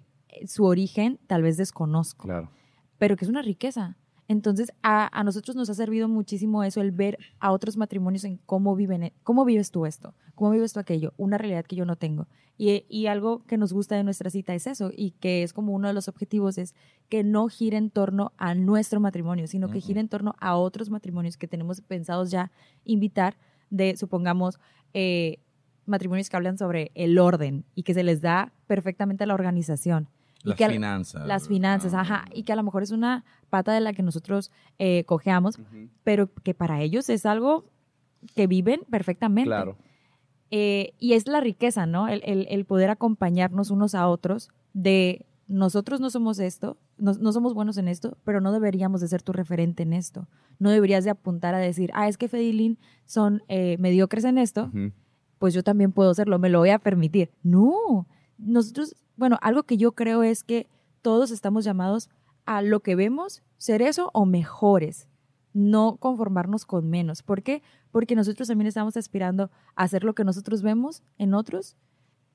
su origen tal vez desconozco, Claro. pero que es una riqueza. Entonces, a, a nosotros nos ha servido muchísimo eso, el ver a otros matrimonios en cómo viven, cómo vives tú esto, cómo vives tú aquello, una realidad que yo no tengo. Y, y algo que nos gusta de nuestra cita es eso, y que es como uno de los objetivos, es que no gire en torno a nuestro matrimonio, sino que gire en torno a otros matrimonios que tenemos pensados ya invitar, de, supongamos, eh, matrimonios que hablan sobre el orden y que se les da perfectamente a la organización. Las que finanzas. las finanzas, Ah, ajá, y que a lo mejor es una pata de la que nosotros eh, cojeamos, pero que para ellos es algo que viven perfectamente. Claro. Eh, y es la riqueza, ¿no? El, el- el poder acompañarnos unos a otros de nosotros no somos esto, no, no somos buenos en esto, pero no deberíamos de ser tu referente en esto. No deberías de apuntar a decir, ah, es que Fedilín son eh, mediocres en esto, pues yo también puedo serlo, me lo voy a permitir. No, nosotros, bueno, algo que yo creo es que todos estamos llamados a lo que vemos, ser eso o mejores, no conformarnos con menos. ¿Por qué? Porque nosotros también estamos aspirando a hacer lo que nosotros vemos en otros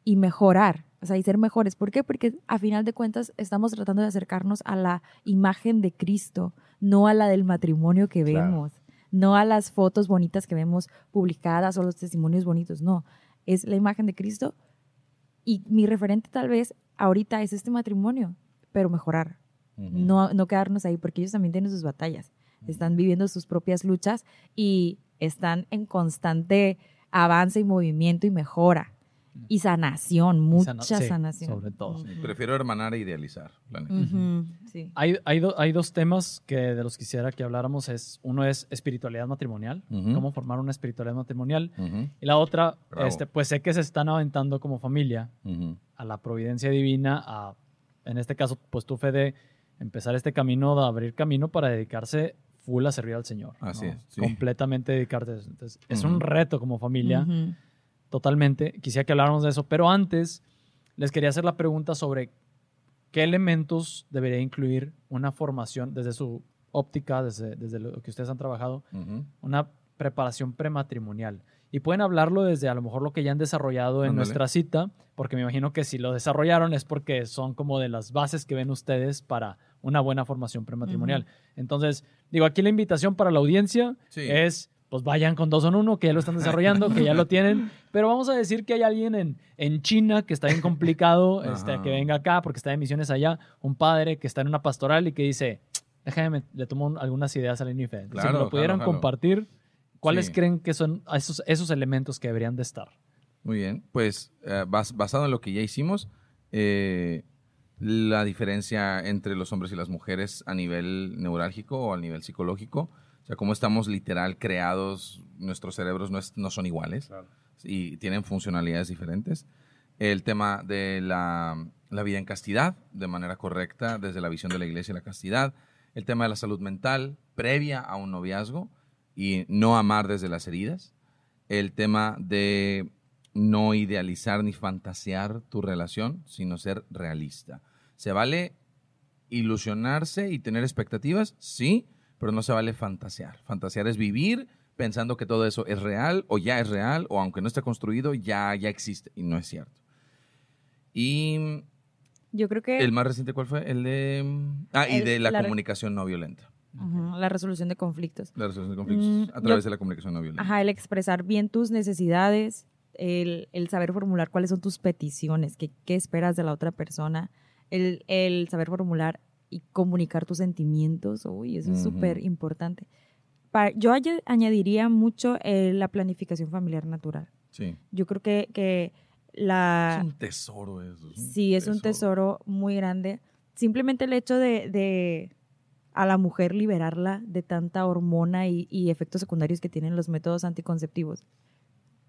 y mejorar, o sea, y ser mejores. ¿Por qué? Porque a final de cuentas estamos tratando de acercarnos a la imagen de Cristo, no a la del matrimonio que Claro. vemos, no a las fotos bonitas que vemos publicadas o los testimonios bonitos, no, es la imagen de Cristo. Y mi referente tal vez ahorita es este matrimonio, pero mejorar, no, no quedarnos ahí, porque ellos también tienen sus batallas, están viviendo sus propias luchas y están en constante avance y movimiento y mejora. Y sanación, Y mucha sana- sí, sanación. sobre todo. Sí, Prefiero hermanar e idealizar. la neta. Ujú, sí. Hay, hay, do- hay dos temas que de los quisiera que habláramos. Es, uno es espiritualidad matrimonial, Ujú. cómo formar una espiritualidad matrimonial. Ujú, Y la otra, Bravo. este, pues sé que se están aventando como familia a la providencia divina, a, en este caso, pues tú, Fede, empezar este camino de abrir camino para dedicarse full a servir al Señor. Así ¿no? es, sí. Completamente dedicarte. a eso. Entonces, es un reto como familia. Totalmente. Quisiera que habláramos de eso, pero antes les quería hacer la pregunta sobre qué elementos debería incluir una formación desde su óptica, desde, desde lo que ustedes han trabajado, una preparación prematrimonial. Y pueden hablarlo desde a lo mejor lo que ya han desarrollado en nuestra cita, porque me imagino que si lo desarrollaron es porque son como de las bases que ven ustedes para una buena formación prematrimonial. Entonces, digo, aquí la invitación para la audiencia Sí. es, pues vayan con dos en uno, que ya lo están desarrollando, que ya lo [LAUGHS] tienen, pero vamos a decir que hay alguien en, en China que está bien complicado, [LAUGHS] este, que venga acá porque está de misiones allá, un padre que está en una pastoral y que dice, déjame, le tomo un- algunas ideas a la INIFE. si me lo pudieran claro, claro. compartir, ¿cuáles Sí. creen que son esos, esos elementos que deberían de estar? Muy bien, pues eh, bas- basado en lo que ya hicimos, eh, la diferencia entre los hombres y las mujeres a nivel neurálgico o a nivel psicológico, o sea, cómo estamos literal creados, nuestros cerebros no, es- no son iguales y tienen funcionalidades diferentes. El tema de la, la vida en castidad, de manera correcta, desde la visión de la iglesia y la castidad. El tema de la salud mental, previa a un noviazgo y no amar desde las heridas. El tema de no idealizar ni fantasear tu relación, sino ser realista. ¿Se vale ilusionarse y tener expectativas? Sí, pero no se vale fantasear. Fantasear es vivir pensando que todo eso es real o ya es real o aunque no esté construido ya, ya existe y no es cierto. Y Yo creo que el más reciente, ¿cuál fue? El de... Ah, y de la, comunicación no violenta. La resolución de conflictos. La resolución de conflictos Mm, a través yo- de la comunicación no violenta. Ajá, el expresar bien tus necesidades, el, el saber formular cuáles son tus peticiones, qué, qué esperas de la otra persona, el, el saber formular y comunicar tus sentimientos, uy, eso es súper importante. Yo aña- añadiría mucho eh, la planificación familiar natural. Sí. Yo creo que, que la... Es un tesoro eso. es un Sí, es un tesoro muy grande. Simplemente el hecho de, de a la mujer liberarla de tanta hormona y, y efectos secundarios que tienen los métodos anticonceptivos.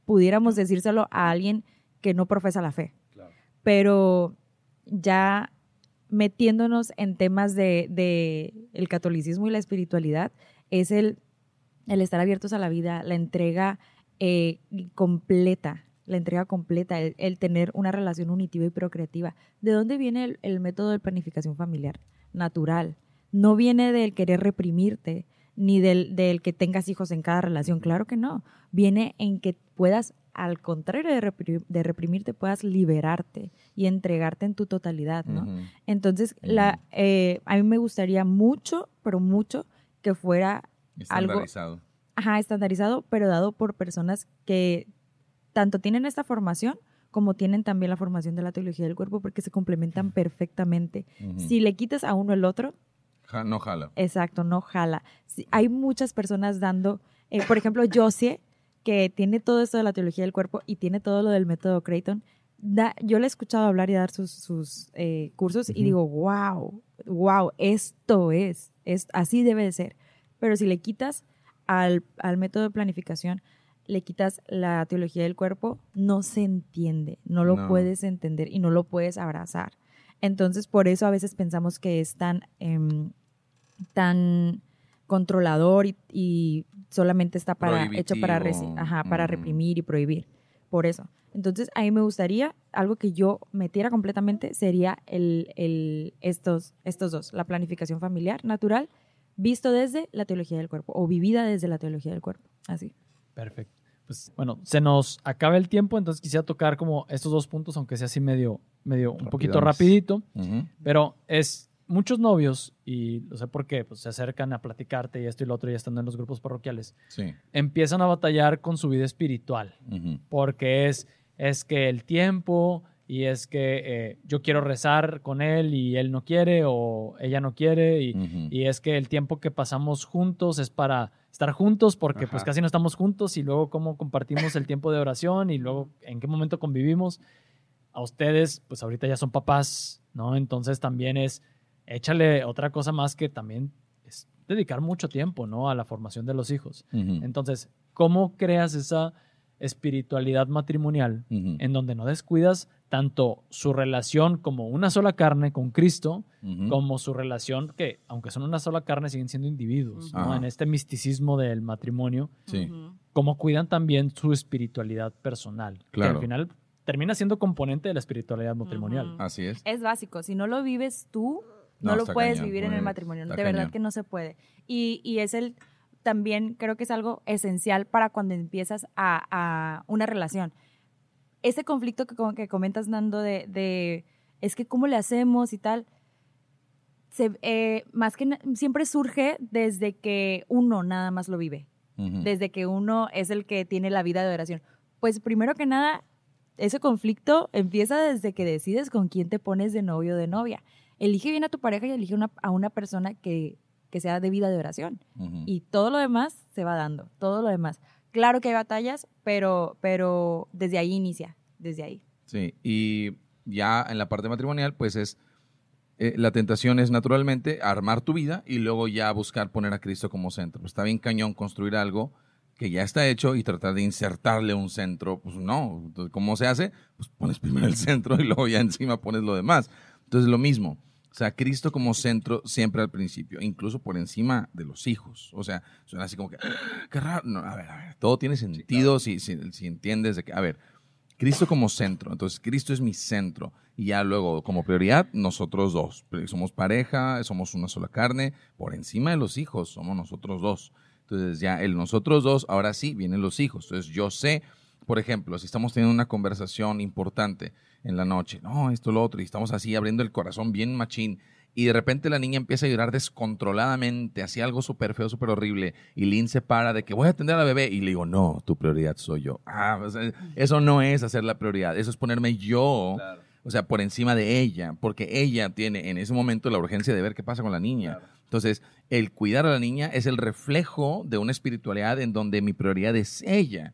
Pudiéramos decírselo a alguien que no profesa la fe. Claro. Pero ya metiéndonos en temas de, el catolicismo y la espiritualidad, es el, el estar abiertos a la vida, la entrega eh, completa, la entrega completa, el, el tener una relación unitiva y procreativa. ¿De dónde viene el, el método de planificación familiar? Natural. No viene del querer reprimirte, ni del, del que tengas hijos en cada relación, claro que no. Viene en que puedas, al contrario de, repri- de reprimirte, puedas liberarte y entregarte en tu totalidad, ¿no? Entonces, la, eh, a mí me gustaría mucho, pero mucho, que fuera algo Estandarizado. ajá, estandarizado, pero dado por personas que tanto tienen esta formación como tienen también la formación de la teología del cuerpo porque se complementan perfectamente. Si le quitas a uno el otro, Ja- no jala. exacto, no jala. Si- hay muchas personas dando, eh, por ejemplo, Josie, que tiene todo esto de la teología del cuerpo y tiene todo lo del método Creighton, da- yo le he escuchado hablar y dar sus, sus, eh, cursos y digo, wow, wow, esto es, es, así debe de ser. Pero si le quitas al, al método de planificación, le quitas la teología del cuerpo, no se entiende, no lo No. puedes entender y no lo puedes abrazar. Entonces, por eso a veces pensamos que es tan, em, tan controlador y, y solamente está para, hecho para, ajá, para reprimir y prohibir. Por eso. Entonces, a mí me gustaría, algo que yo metiera completamente sería el, el, estos, estos dos, la planificación familiar natural, visto desde la teología del cuerpo o vivida desde la teología del cuerpo. Así. Perfecto. Pues bueno, se nos acaba el tiempo, entonces quisiera tocar como estos dos puntos, aunque sea así medio, medio un poquito rapidito, pero es muchos novios, y lo sé por qué, pues se acercan a platicarte y esto y lo otro, ya estando en los grupos parroquiales, Sí. empiezan a batallar con su vida espiritual, Ujú. porque es, es que el tiempo y es que eh, yo quiero rezar con él y él no quiere o ella no quiere y, Ujú. y es que el tiempo que pasamos juntos es para estar juntos porque pues Ajá. casi no estamos juntos y luego cómo compartimos el tiempo de oración y luego en qué momento convivimos. A ustedes, pues ahorita ya son papás, ¿no? Entonces también es, échale otra cosa más que también es dedicar mucho tiempo, ¿no? A la formación de los hijos. Entonces, ¿cómo creas esa espiritualidad matrimonial en donde no descuidas tanto su relación como una sola carne con Cristo, como su relación que, aunque son una sola carne, siguen siendo individuos, ¿no? En este misticismo del matrimonio, Sí. cómo cuidan también su espiritualidad personal, que Claro. al final termina siendo componente de la espiritualidad matrimonial. Así es. Es básico. Si no lo vives tú, no, No, lo puedes cañón, vivir en el matrimonio. De verdad que no se puede. Y, y es el, también creo que es algo esencial para cuando empiezas a, a una relación. Ese conflicto que, que comentas, Nando, de, de es que cómo le hacemos y tal, se, eh, más que siempre surge desde que uno nada más lo vive desde que uno es el que tiene la vida de oración. Pues primero que nada, ese conflicto empieza desde que decides con quién te pones de novio o de novia. Elige bien a tu pareja y elige una- a una persona que, que sea de vida de oración. Ujú. Y todo lo demás se va dando, todo lo demás. Claro que hay batallas, pero, pero desde ahí inicia, desde ahí. Sí, y ya en la parte matrimonial, pues es, eh, la tentación es naturalmente armar tu vida y luego ya buscar poner a Cristo como centro. Pues está bien cañón construir algo que ya está hecho y tratar de insertarle un centro. Pues no, Entonces, ¿cómo se hace? Pues pones primero el centro y luego ya encima pones lo demás. Entonces lo mismo. O sea, Cristo como centro siempre al principio, incluso por encima de los hijos. O sea, suena así como que, "Ah, qué raro. No, a ver, a ver, todo tiene sentido si, si, si entiendes de que, a ver, Cristo como centro. Entonces, Cristo es mi centro. Y ya luego, como prioridad, nosotros dos. Somos pareja, somos una sola carne. Por encima de los hijos, somos nosotros dos. Entonces, ya el nosotros dos, ahora sí, vienen los hijos. Entonces, yo sé, por ejemplo, si estamos teniendo una conversación importante en la noche, no, esto, lo otro, y estamos así abriendo el corazón bien machín, y de repente la niña empieza a llorar descontroladamente, hacía algo súper feo, súper horrible, y Lynn se para de que voy a atender a la bebé, y le digo, no, tu prioridad soy yo. Ah, o sea, eso no es hacer la prioridad, eso es ponerme yo, o sea, por encima de ella, porque ella tiene en ese momento la urgencia de ver qué pasa con la niña. Entonces, el cuidar a la niña es el reflejo de una espiritualidad en donde mi prioridad es ella.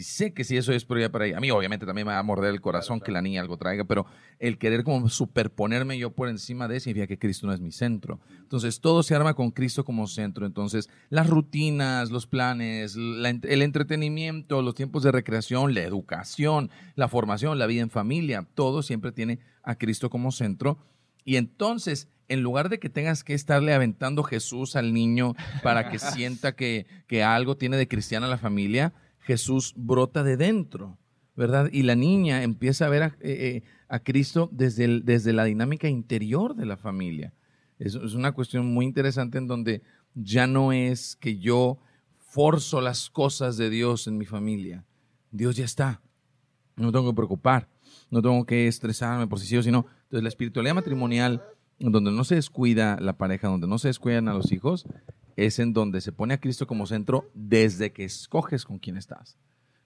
Y sé que si eso es prioridad para ella, a mí obviamente también me va a morder el corazón que la niña algo traiga, pero el querer como superponerme yo por encima de significa que Cristo no es mi centro. Entonces todo se arma con Cristo como centro. Entonces las rutinas, los planes, la el entretenimiento, los tiempos de recreación, la educación, la formación, la vida en familia, todo siempre tiene a Cristo como centro. Y entonces en lugar de que tengas que estarle aventando Jesús al niño para que [LAUGHS] sienta que, que algo tiene de cristiana la familia, Jesús brota de dentro, ¿verdad? Y la niña empieza a ver a, eh, eh, Cristo desde, desde la dinámica interior de la familia. Es, una cuestión muy interesante en donde ya no es que yo forzo las cosas de Dios en mi familia. Dios ya está. No tengo que preocupar, no tengo que estresarme por si sí o no. Entonces la espiritualidad matrimonial, donde no se descuida la pareja, donde no se descuidan a los hijos, es en donde se pone a Cristo como centro desde que escoges con quién estás.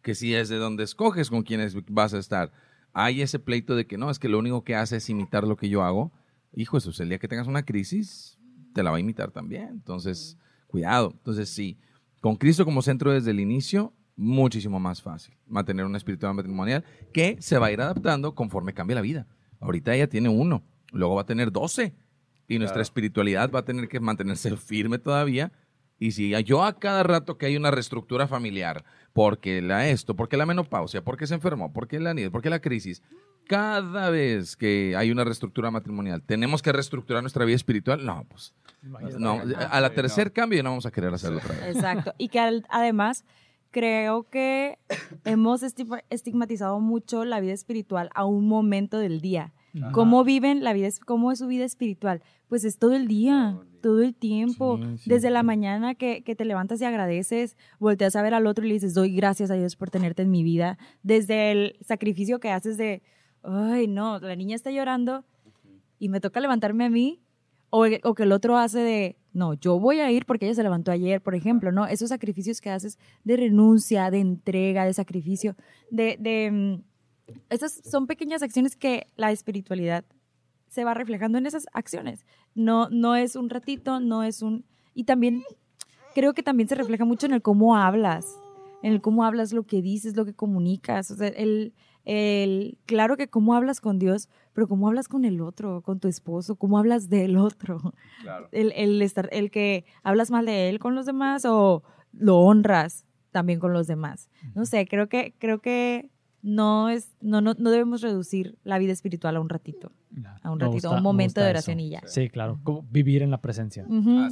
Que si es de donde escoges con quién vas a estar, hay ese pleito de que no, es que lo único que hace es imitar lo que yo hago. Hijo Jesús, el día que tengas una crisis, te la va a imitar también. Entonces, cuidado. Entonces, sí, con Cristo como centro desde el inicio, muchísimo más fácil mantener una espiritualidad matrimonial que se va a ir adaptando conforme cambie la vida. Ahorita ella tiene uno, luego va a tener doce y nuestra espiritualidad va a tener que mantenerse [LAUGHS] firme todavía. Y si yo a cada rato que hay una reestructura familiar, porque la esto, porque la menopausia, porque se enfermó, porque la porque la crisis, cada vez que hay una reestructura matrimonial, tenemos que reestructurar nuestra vida espiritual, no, pues no, a la tercer cambio no vamos a querer hacerlo otra vez. Exacto. Y que además creo que hemos estigmatizado mucho la vida espiritual a un momento del día. ¿Cómo viven la vida? ¿Cómo es su vida espiritual? Pues es todo el día, todo el tiempo. Desde la mañana que, te levantas y agradeces, volteas a ver al otro y le dices, doy gracias a Dios por tenerte en mi vida. Desde el sacrificio que haces de, ay, no, la niña está llorando y me toca levantarme a mí. O, o que el otro hace de, no, yo voy a ir porque ella se levantó ayer, por ejemplo, ¿no? Esos sacrificios que haces de renuncia, de entrega, de sacrificio, de, de mm, esas son pequeñas acciones que la espiritualidad se va reflejando en esas acciones. No, no es un ratito, no es un... Y también creo que también se refleja mucho en el cómo hablas, en el cómo hablas, lo que dices, lo que comunicas. O sea, el, el, claro que cómo hablas con Dios, pero cómo hablas con el otro, con tu esposo, cómo hablas del otro. El, el, estar, el que hablas mal de él con los demás o lo honras también con los demás. No sé, creo que, creo que no, es, no, no, no debemos reducir la vida espiritual a un ratito. a un ratito, a un momento de oración y ya. Sí, claro. vivir en la presencia.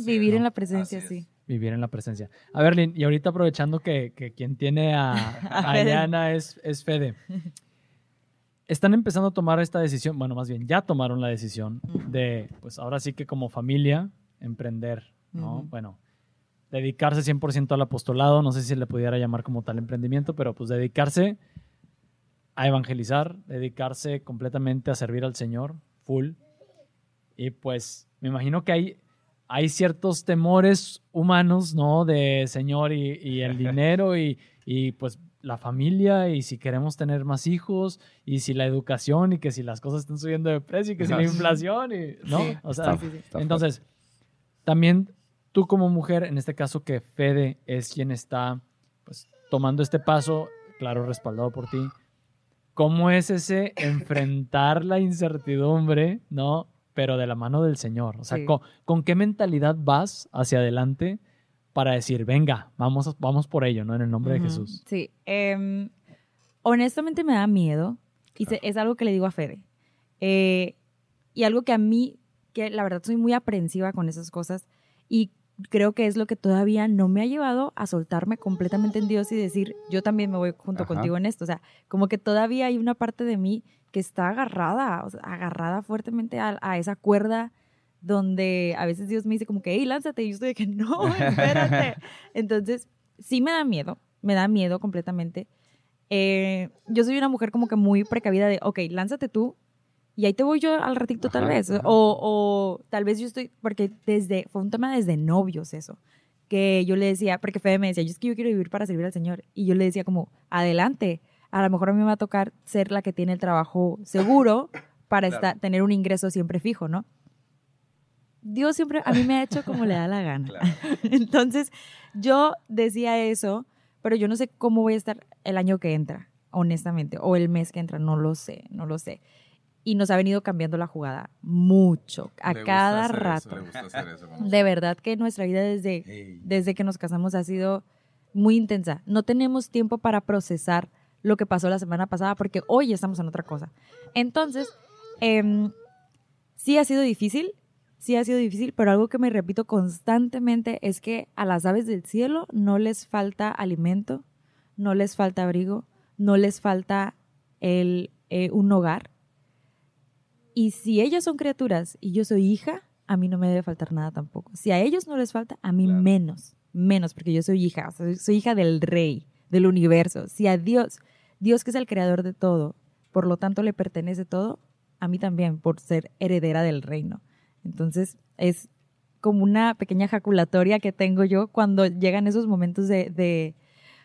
vivir en la presencia, sí. Vivir en la presencia. A ver, Lynn, y ahorita aprovechando que, que quien tiene a, [LAUGHS] a es, es Fede. Están empezando a tomar esta decisión, bueno, más bien ya tomaron la decisión de, pues ahora sí que como familia, emprender, ¿no? Bueno, dedicarse 100% al apostolado, no sé si le pudiera llamar como tal emprendimiento, pero pues dedicarse a evangelizar, dedicarse completamente a servir al Señor, full. Y pues me imagino que hay, hay ciertos temores humanos, ¿no? De Señor y, el dinero y, y, pues la familia y si queremos tener más hijos y si la educación y que si las cosas están subiendo de precio y que si la inflación y, ¿no? o sea, entonces, también tú como mujer, en este caso que Fede es quien está pues tomando este paso, claro, respaldado por ti, ¿Cómo es ese enfrentar la incertidumbre, no? Pero de la mano del Señor. O sea, ¿con, qué mentalidad vas hacia adelante para decir, venga, vamos, vamos por ello, ¿no? En el nombre de Jesús. Sí. Em, honestamente me da miedo. Y es algo que le digo a Fede. Eh, y algo que a mí, que la verdad soy muy aprensiva con esas cosas. Y creo que es lo que todavía no me ha llevado a soltarme completamente en Dios y decir, yo también me voy junto contigo en esto. O sea, como que todavía hay una parte de mí que está agarrada, agarrada fuertemente a, esa cuerda donde a veces Dios me dice como que, hey, lánzate, y yo estoy de que no, [LAUGHS] espérate. Entonces, sí me da miedo, me da miedo completamente. Eh, yo soy una mujer como que muy precavida de, ok, lánzate tú, y ahí te voy yo al ratito tal Ajá, vez. ajá. O, o tal vez yo estoy, porque desde, fue un tema desde novios eso, que yo le decía, porque Fede me decía, yo es que yo quiero vivir para servir al Señor. Y yo le decía como, adelante, a lo mejor a mí me va a tocar ser la que tiene el trabajo seguro para Claro. estar, tener un ingreso siempre fijo, ¿no? Dios siempre a mí me ha hecho como le da la gana. [LAUGHS] [LAUGHS] Entonces, yo decía eso, pero yo no sé cómo voy a estar el año que entra, honestamente, o el mes que entra, no lo sé, no lo sé. Y nos ha venido cambiando la jugada mucho, a Le cada rato. eso, hacer eso [LAUGHS] De verdad que nuestra vida desde, Hey. desde que nos casamos ha sido muy intensa. No tenemos tiempo para procesar lo que pasó la semana pasada porque hoy estamos en otra cosa. Entonces, em, sí ha sido difícil, sí ha sido difícil, pero algo que me repito constantemente es que a las aves del cielo no les falta alimento, no les falta abrigo, no les falta el, eh, un hogar. Y si ellas son criaturas y yo soy hija, a mí no me debe faltar nada tampoco. Si a ellos no les falta, a mí Claro. menos, menos, porque yo soy hija, soy, soy hija del rey, del universo. Si a Dios, Dios que es el creador de todo, por lo tanto le pertenece todo, a mí también, por ser heredera del reino. Entonces, es como una pequeña jaculatoria que tengo yo cuando llegan esos momentos de, de,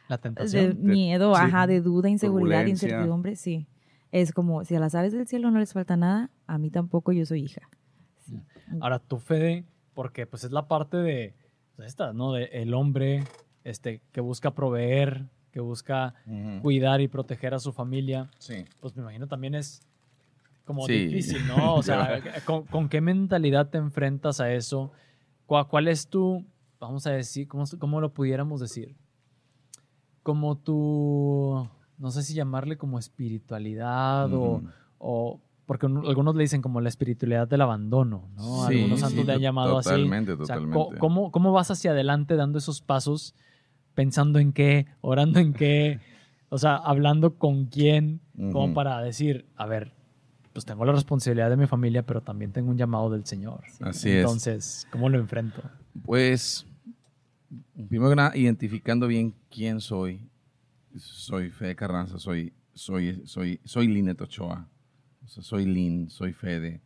La de miedo, sí, ajá, de duda, inseguridad, incertidumbre, sí. Es como, si a las aves del cielo no les falta nada, a mí tampoco, yo soy hija. Sí. Ahora tú, Fede, porque pues es la parte de pues, esta, ¿no? De el hombre este, que busca proveer, que busca cuidar y proteger a su familia. Sí. Pues me imagino también es como Sí. difícil, ¿no? O sea, [LAUGHS] ¿con, con qué mentalidad te enfrentas a eso? ¿Cuál, cuál es tu, vamos a decir, cómo, cómo lo pudiéramos decir? Como tu, no sé si llamarle como espiritualidad o, o porque un- algunos le dicen como la espiritualidad del abandono, ¿no? Sí, algunos santos sí, le han llamado así. totalmente, O sea. ¿cómo, ¿Cómo vas hacia adelante dando esos pasos, pensando en qué, orando en qué, o sea, hablando con quién, como para decir, a ver, pues tengo la responsabilidad de mi familia, pero también tengo un llamado del Señor. Así es. Entonces, ¿cómo lo enfrento? Pues, primero que nada, identificando bien quién soy. Soy Fede Carranza, soy, soy, soy, soy Linet soy Lin, soy Fede.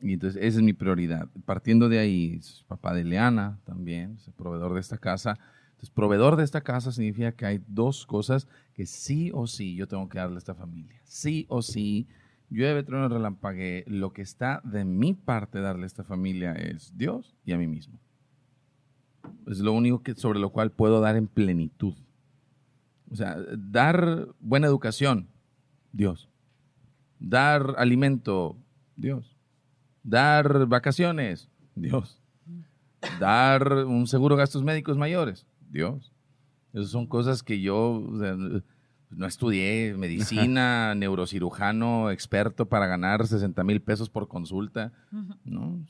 Y entonces esa es mi prioridad. Partiendo de ahí, papá de Leana también, es proveedor de esta casa. Entonces, proveedor de esta casa significa que hay dos cosas que sí o sí yo tengo que darle a esta familia. Sí o sí, llueve, trueno, relampague. Lo que está de mi parte darle a esta familia es Dios y a mí mismo. Es lo único que, sobre lo cual puedo dar en plenitud. O sea, dar buena educación, Dios. Dar alimento, Dios. Dar vacaciones, Dios. Dar un seguro de gastos médicos mayores, Dios. Esas son cosas que yo o sea, no estudié, medicina, [LAUGHS] neurocirujano, experto para ganar 60 mil pesos por consulta. No,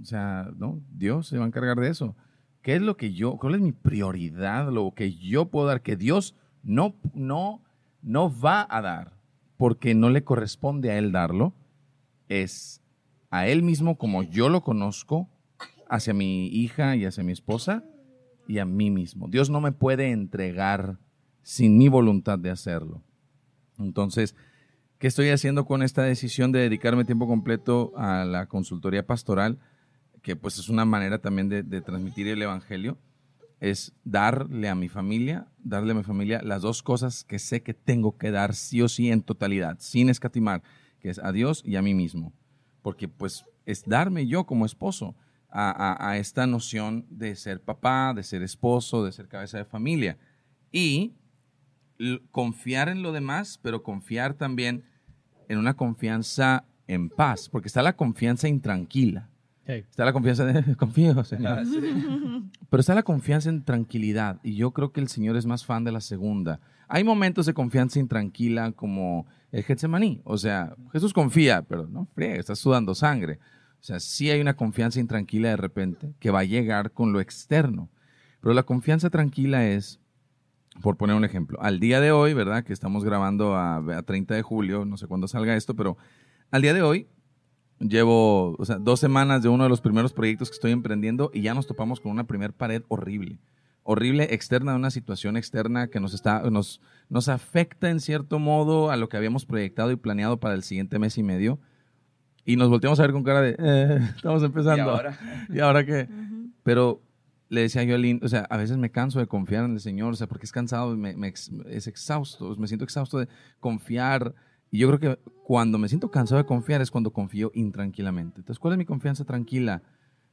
o sea, no, Dios se va a encargar de eso. ¿Qué es lo que yo, cuál es mi prioridad, lo que yo puedo dar, que Dios no, no, no va a dar, porque no le corresponde a Él darlo, es a Él mismo como yo lo conozco, hacia mi hija y hacia mi esposa y a mí mismo. Dios no me puede entregar sin mi voluntad de hacerlo. Entonces, ¿qué estoy haciendo con esta decisión de dedicarme tiempo completo a la consultoría pastoral? Que pues es una manera también de, transmitir el Evangelio. Es darle a mi familia, darle a mi familia las dos cosas que sé que tengo que dar sí o sí en totalidad, sin escatimar, que es a Dios y a mí mismo. Porque pues es darme yo como esposo a, esta noción de ser papá, de ser esposo, de ser cabeza de familia. Y confiar en lo demás, pero confiar también en una confianza en paz, porque está la confianza intranquila. Hey. Está la confianza de [LAUGHS] confío, Señor. [LAUGHS] Pero está la confianza en tranquilidad. Y yo creo que el Señor es más fan de la segunda. Hay momentos de confianza intranquila como el Getsemaní. O sea, Jesús confía, pero no friega, está sudando sangre. O sea, sí hay una confianza intranquila de repente que va a llegar con lo externo. Pero la confianza tranquila es, por poner un ejemplo, al día de hoy, ¿verdad? Que estamos grabando a, a 30 de julio, no sé cuándo salga esto, pero al día de hoy llevo o sea, dos semanas de uno de los primeros proyectos que estoy emprendiendo y ya nos topamos con una primer pared horrible. horrible externa, una situación externa que nos, está, nos, nos afecta en cierto modo a lo que habíamos proyectado y planeado para el siguiente mes y medio. Y nos volteamos a ver con cara de, eh, [LAUGHS] estamos empezando. ¿Y ahora? [LAUGHS] ¿Y ahora qué? Pero le decía yo a Lynn, o sea, a veces me canso de confiar en el Señor, o sea, porque es cansado, me, me es exhausto, me siento exhausto de confiar. Y yo creo que cuando me siento cansado de confiar es cuando confío intranquilamente. Entonces, ¿cuál es mi confianza tranquila?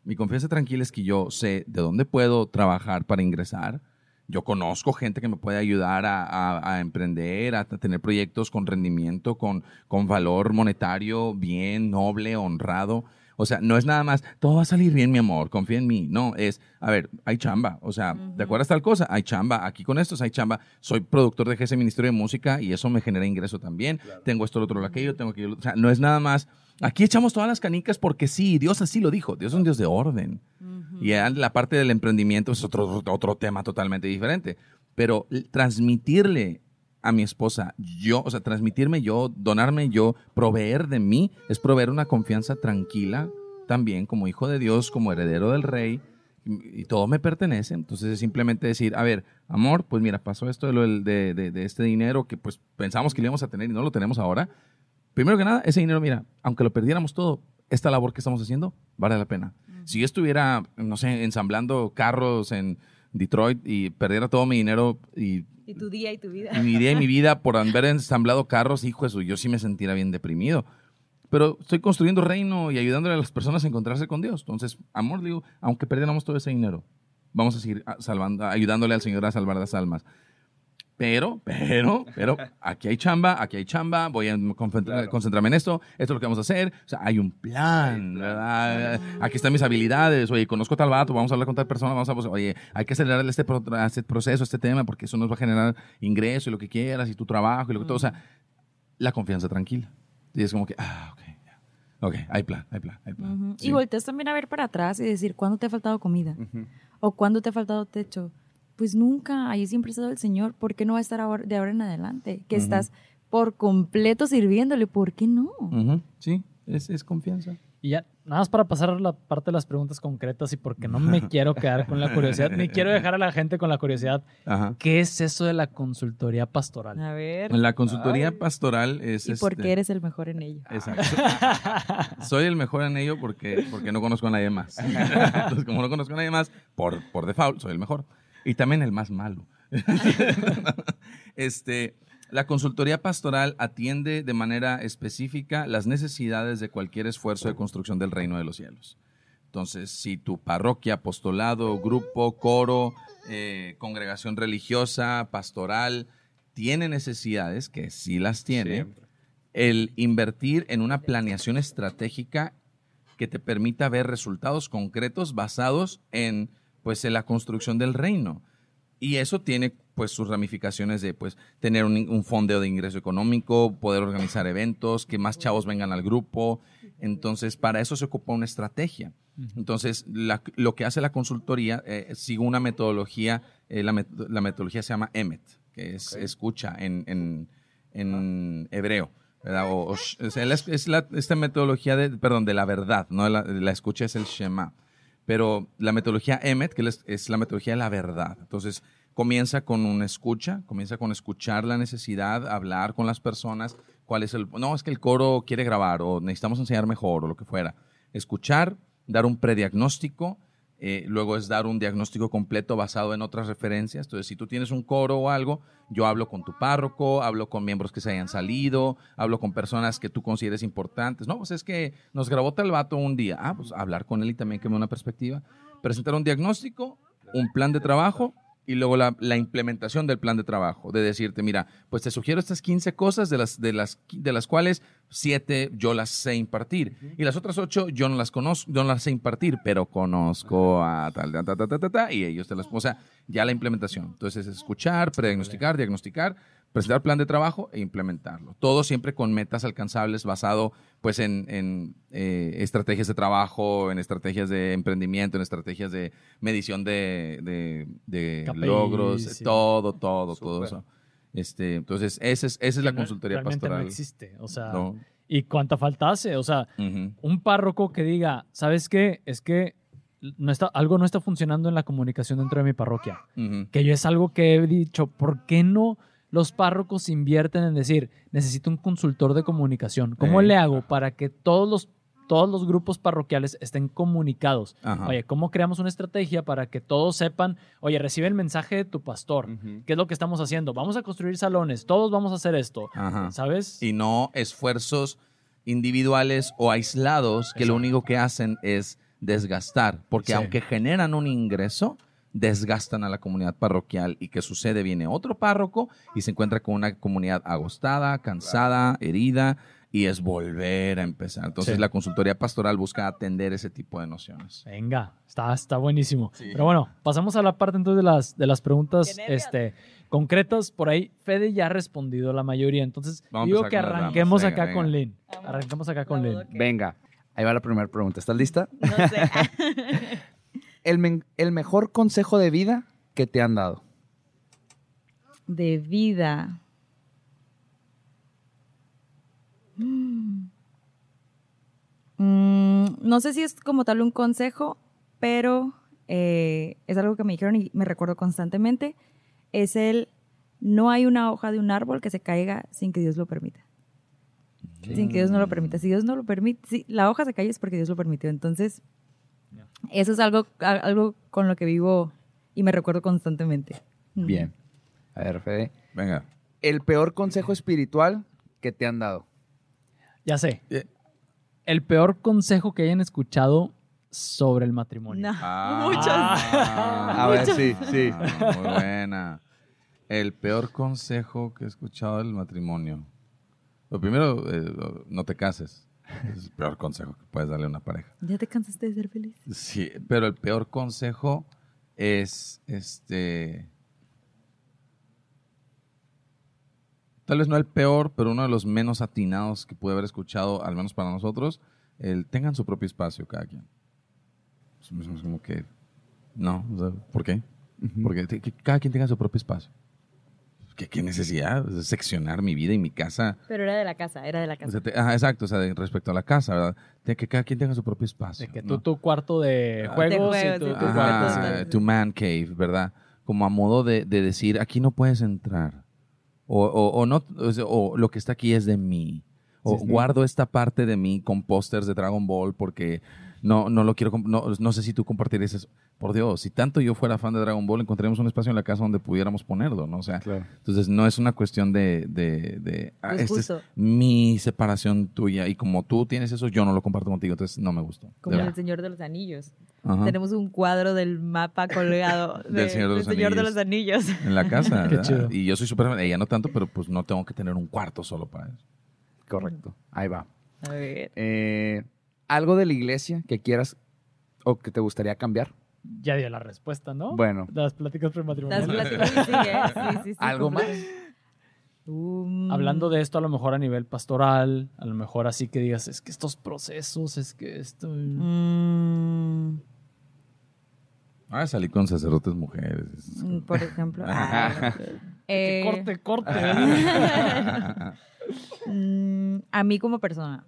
Mi confianza tranquila es que yo sé de dónde puedo trabajar para ingresar. Yo conozco gente que me puede ayudar a, a- emprender, a, tener proyectos con rendimiento, con, con valor monetario bien, noble, honrado. O sea, no es nada más, todo va a salir bien, mi amor, confía en mí. No, es, a ver, hay chamba. O sea, ¿te acuerdas tal cosa? Hay chamba. Aquí con estos hay chamba. Soy productor de ese Ministerio de Música y eso me genera ingreso también. Tengo esto, lo otro, lo aquello, tengo aquello. O sea, no es nada más, aquí echamos todas las canicas porque sí, Dios así lo dijo. Dios es un Dios de orden. Y ya la parte del emprendimiento es otro, otro tema totalmente diferente. Pero transmitirle a mi esposa, yo, o sea, transmitirme yo, donarme yo, proveer de mí, es proveer una confianza tranquila también como hijo de Dios, como heredero del rey, y, todo me pertenece. Entonces es simplemente decir, a ver, amor, pues mira, pasó esto de, lo de, de- de este dinero que pues pensamos que lo íbamos a tener y no lo tenemos ahora. Primero que nada, ese dinero, mira, aunque lo perdiéramos todo, esta labor que estamos haciendo vale la pena. Si yo estuviera, no sé, ensamblando carros en Detroit y perdiera todo mi dinero y Y tu día y tu vida. y mi día y mi vida por [LAUGHS] haber ensamblado carros, hijo de eso, yo sí me sentiría bien deprimido. Pero estoy construyendo reino y ayudándole a las personas a encontrarse con Dios. Entonces, amor, digo, aunque perdiéramos todo ese dinero, vamos a seguir salvando, ayudándole al Señor a salvar las almas. Pero, pero, pero, [LAUGHS] aquí hay chamba, aquí hay chamba, voy a concentra- Claro. concentrarme en esto, esto es lo que vamos a hacer. O sea, hay un plan, ¿verdad? Aquí están mis habilidades, oye, conozco tal vato, vamos a hablar con tal persona, vamos a, pues, oye, hay que acelerar este, pro- este proceso, este tema, porque eso nos va a generar ingreso y lo que quieras, y tu trabajo y lo que todo. O sea, la confianza tranquila. Y es como que, ah, ok. Ok, hay plan, hay plan, hay plan. Ujú. Sí. Y volteas también a ver para atrás y decir, ¿cuándo te ha faltado comida? Ujú. ¿O cuándo te ha faltado techo? Pues nunca, ahí siempre ha estado el Señor. ¿Por qué no va a estar ahora- de ahora en adelante? Que estás por completo sirviéndole. ¿Por qué no? Sí, es, es confianza. Y ya, nada más para pasar a la parte de las preguntas concretas y porque no me [LAUGHS] quiero quedar con la curiosidad, ni quiero dejar a la gente con la curiosidad. Ajá. ¿Qué es eso de la consultoría pastoral? A ver. La consultoría Ay. pastoral es... ¿Y por este, qué eres el mejor en ello? Exacto. Soy el mejor en ello porque, porque no conozco a nadie más. [LAUGHS] Entonces, como no conozco a nadie más, por, por default soy el mejor. Y también el más malo. [LAUGHS] este, la consultoría pastoral atiende de manera específica las necesidades de cualquier esfuerzo de construcción del reino de los cielos. Entonces, si tu parroquia, apostolado, grupo, coro, eh, congregación religiosa, pastoral, tiene necesidades, que sí las tiene, Siempre. el invertir en una planeación estratégica que te permita ver resultados concretos basados en pues en la construcción del reino. Y eso tiene pues sus ramificaciones de pues tener un, un fondeo de ingreso económico, poder organizar eventos, que más chavos vengan al grupo. Entonces, para eso se ocupa una estrategia. Entonces, la- lo que hace la consultoría, eh, sigue una metodología, eh, la, met- la metodología se llama EMET, que es Ok. escucha en, en- en hebreo. ¿verdad? O, o la- es la, esta metodología de, perdón, de la verdad, no la, la escucha es el Shema. Pero la metodología EMET, que es, la metodología de la verdad. Entonces, comienza con una escucha, comienza con escuchar la necesidad, hablar con las personas, cuál es el... No, es que el coro quiere grabar o necesitamos enseñar mejor o lo que fuera. Escuchar, dar un prediagnóstico, eh, luego es dar un diagnóstico completo basado en otras referencias. Entonces, si tú tienes un coro o algo, yo hablo con tu párroco, hablo con miembros que se hayan salido, hablo con personas que tú consideres importantes. No, pues es que nos grabó tal vato un día. Ah, pues hablar con él y también que me una perspectiva. Presentar un diagnóstico, un plan de trabajo y luego la, implementación del plan de trabajo. De decirte, mira, pues te sugiero estas 15 cosas de las, de las, de las cuales 7 yo las sé impartir. Y las otras 8 yo no las conozco, yo no las sé impartir, pero conozco a tal, ta, ta, ta, ta, ta, ta, y ellos te las... O sea, ya la implementación. Entonces es escuchar, prediagnosticar, diagnosticar, presentar plan de trabajo e implementarlo. Todo siempre con metas alcanzables basado pues en, en, eh, estrategias de trabajo, en estrategias de emprendimiento, en estrategias de medición de, de- logros, sí. todo, todo, todo eso. Este, entonces, esa es, esa es la No- consultoría realmente pastoral. no existe. O sea, No. ¿y cuánta falta hace? O sea, un párroco que diga, ¿sabes qué? Es que no está, algo no está funcionando en la comunicación dentro de mi parroquia. Que yo es algo que he dicho, ¿por qué no los párrocos invierten en decir, necesito un consultor de comunicación? ¿Cómo le hago para que todos los, todos los grupos parroquiales estén comunicados? Ajá. Oye, ¿cómo creamos una estrategia para que todos sepan, oye, recibe el mensaje de tu pastor? ¿Qué es lo que estamos haciendo? Vamos a construir salones, todos vamos a hacer esto. Ajá. ¿Sabes? y no esfuerzos individuales o aislados que lo único que hacen es desgastar, porque Sí. aunque generan un ingreso, desgastan a la comunidad parroquial y que sucede viene otro párroco y se encuentra con una comunidad agostada, cansada, herida y es volver a empezar. Entonces Sí. la consultoría pastoral busca atender ese tipo de nociones. Venga, está, está buenísimo. Sí. Pero bueno, pasamos a la parte entonces de las, de las preguntas Qué este, concretas. Por ahí, Fede ya ha respondido la mayoría. Entonces, Vamos digo que con las damas. arranquemos Venga, acá venga. con Lynn. Arranquemos acá con Lynn. Venga, ahí va la primera pregunta. ¿Estás lista? No sé. [LAUGHS] El, mejor consejo de vida que te han dado. de vida. Mm, no sé si es como tal un consejo, pero eh, es algo que me dijeron y me recuerdo constantemente. Es el, no hay una hoja de un árbol que se caiga sin que Dios lo permita. Sin que Dios no lo permita. Si Dios no lo permite, si la hoja se cae es porque Dios lo permitió. Entonces, eso es algo, algo con lo que vivo y me recuerdo constantemente. Bien. A ver, Fede. Venga. El peor consejo espiritual que te han dado. Ya sé. Eh. El peor consejo que hayan escuchado sobre el matrimonio. No, Ah, muchos. A ver, sí, sí. Ah, muy buena. El peor consejo que he escuchado del matrimonio. Lo primero, eh, no te cases. [LAUGHS] Es el peor consejo que puedes darle a una pareja. ¿Ya te cansaste de ser feliz? Sí, pero el peor consejo es este. Tal vez no el peor, pero uno de los menos atinados que pude haber escuchado, al menos para nosotros, el tengan su propio espacio cada quien. Es como que. No, ¿por qué? Porque cada quien tenga su propio espacio. ¿Qué, qué necesidad de seccionar mi vida y mi casa? Pero era de la casa, era de la O casa. sea, te- ajá, exacto, o sea, de- respecto a la casa, ¿verdad? De que cada quien tenga su propio espacio. De que ¿no? tú tu cuarto de juegos, de y juegos, tú sí, tu tu Ajá, cuarto de- to man cave, ¿verdad? Como a modo de, de decir, aquí no puedes entrar. O, o, o no, o, o lo que está aquí es de mí. O Sí, sí. guardo esta parte de mí con pósters de Dragon Ball porque no, no lo quiero, no, no sé si tú compartirías eso. Por Dios, si tanto yo fuera fan de Dragon Ball, encontraríamos un espacio en la casa donde pudiéramos ponerlo, ¿no? O sea, Claro. entonces no es una cuestión de, de, de ah, esta es justo. mi separación tuya y como tú tienes eso, yo no lo comparto contigo, entonces no me gustó. Como el. Señor de los Anillos. Ajá. Tenemos un cuadro del mapa colgado [LAUGHS] Del de- Señor de los Señor de Anillos. los Anillos. En la casa, [LAUGHS] Qué chido. Y yo soy súper fan, ella no tanto, pero pues no tengo que tener un cuarto solo para eso. Correcto. Ahí va. A ver. Eh, ¿Algo de la iglesia que quieras o que te gustaría cambiar? Ya dio la respuesta, ¿no? Bueno. Las pláticas Las prematrimoniales. [LAUGHS] pláticas sí, sí, sí, sí, ¿Algo más? Um, Hablando de esto, a lo mejor a nivel pastoral, a lo mejor así que digas, es que estos procesos, es que esto. mm, Ah, salí con sacerdotes mujeres. mm, por ejemplo. [LAUGHS] ah, [LAUGHS] eh, corte, corte. mm, a mí como persona,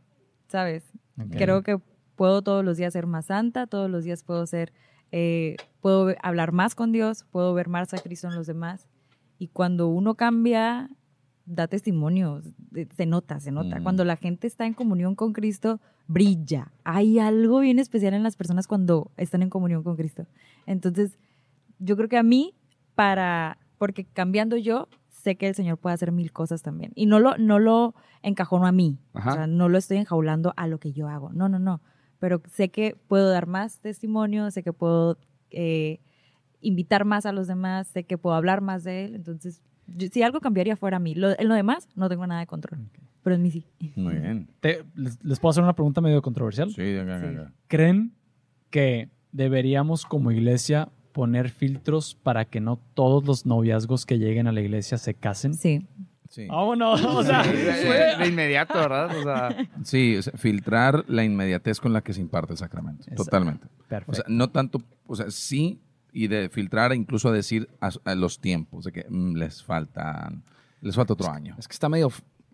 ¿sabes? Creo que puedo todos los días ser más santa, todos los días puedo ser, eh, puedo hablar más con Dios, puedo ver más a Cristo en los demás. Y cuando uno cambia, da testimonio, se nota, se nota. Mm. Cuando la gente está en comunión con Cristo, brilla. Hay algo bien especial en las personas cuando están en comunión con Cristo. Entonces, yo creo que a mí, para, porque cambiando yo, sé que el Señor puede hacer mil cosas también. Y no lo, no lo encajono a mí. Ajá. O sea, no lo estoy enjaulando a lo que yo hago. No, no, no. Pero sé que puedo dar más testimonio, sé que puedo eh, invitar más a los demás, sé que puedo hablar más de Él. Entonces, yo- si algo cambiaría fuera a mí. Lo, en lo demás, no tengo nada de control. Pero en mí sí. Muy bien. Te- les, les puedo hacer una pregunta medio controversial? Sí, venga, Sí. venga. ¿Creen que deberíamos como iglesia poner filtros para que no todos los noviazgos que lleguen a la iglesia se casen? Sí. Sí. Vámonos, o sea, de, inmediato, ¿verdad? O sea, [LAUGHS] Sí, o sea, filtrar la inmediatez con la que se imparte el sacramento. Exacto. Totalmente. perfecto. O sea, no tanto, o sea, sí, y de filtrar e incluso a decir a, a los tiempos, de que mm, les faltan, les falta otro año. es que está medio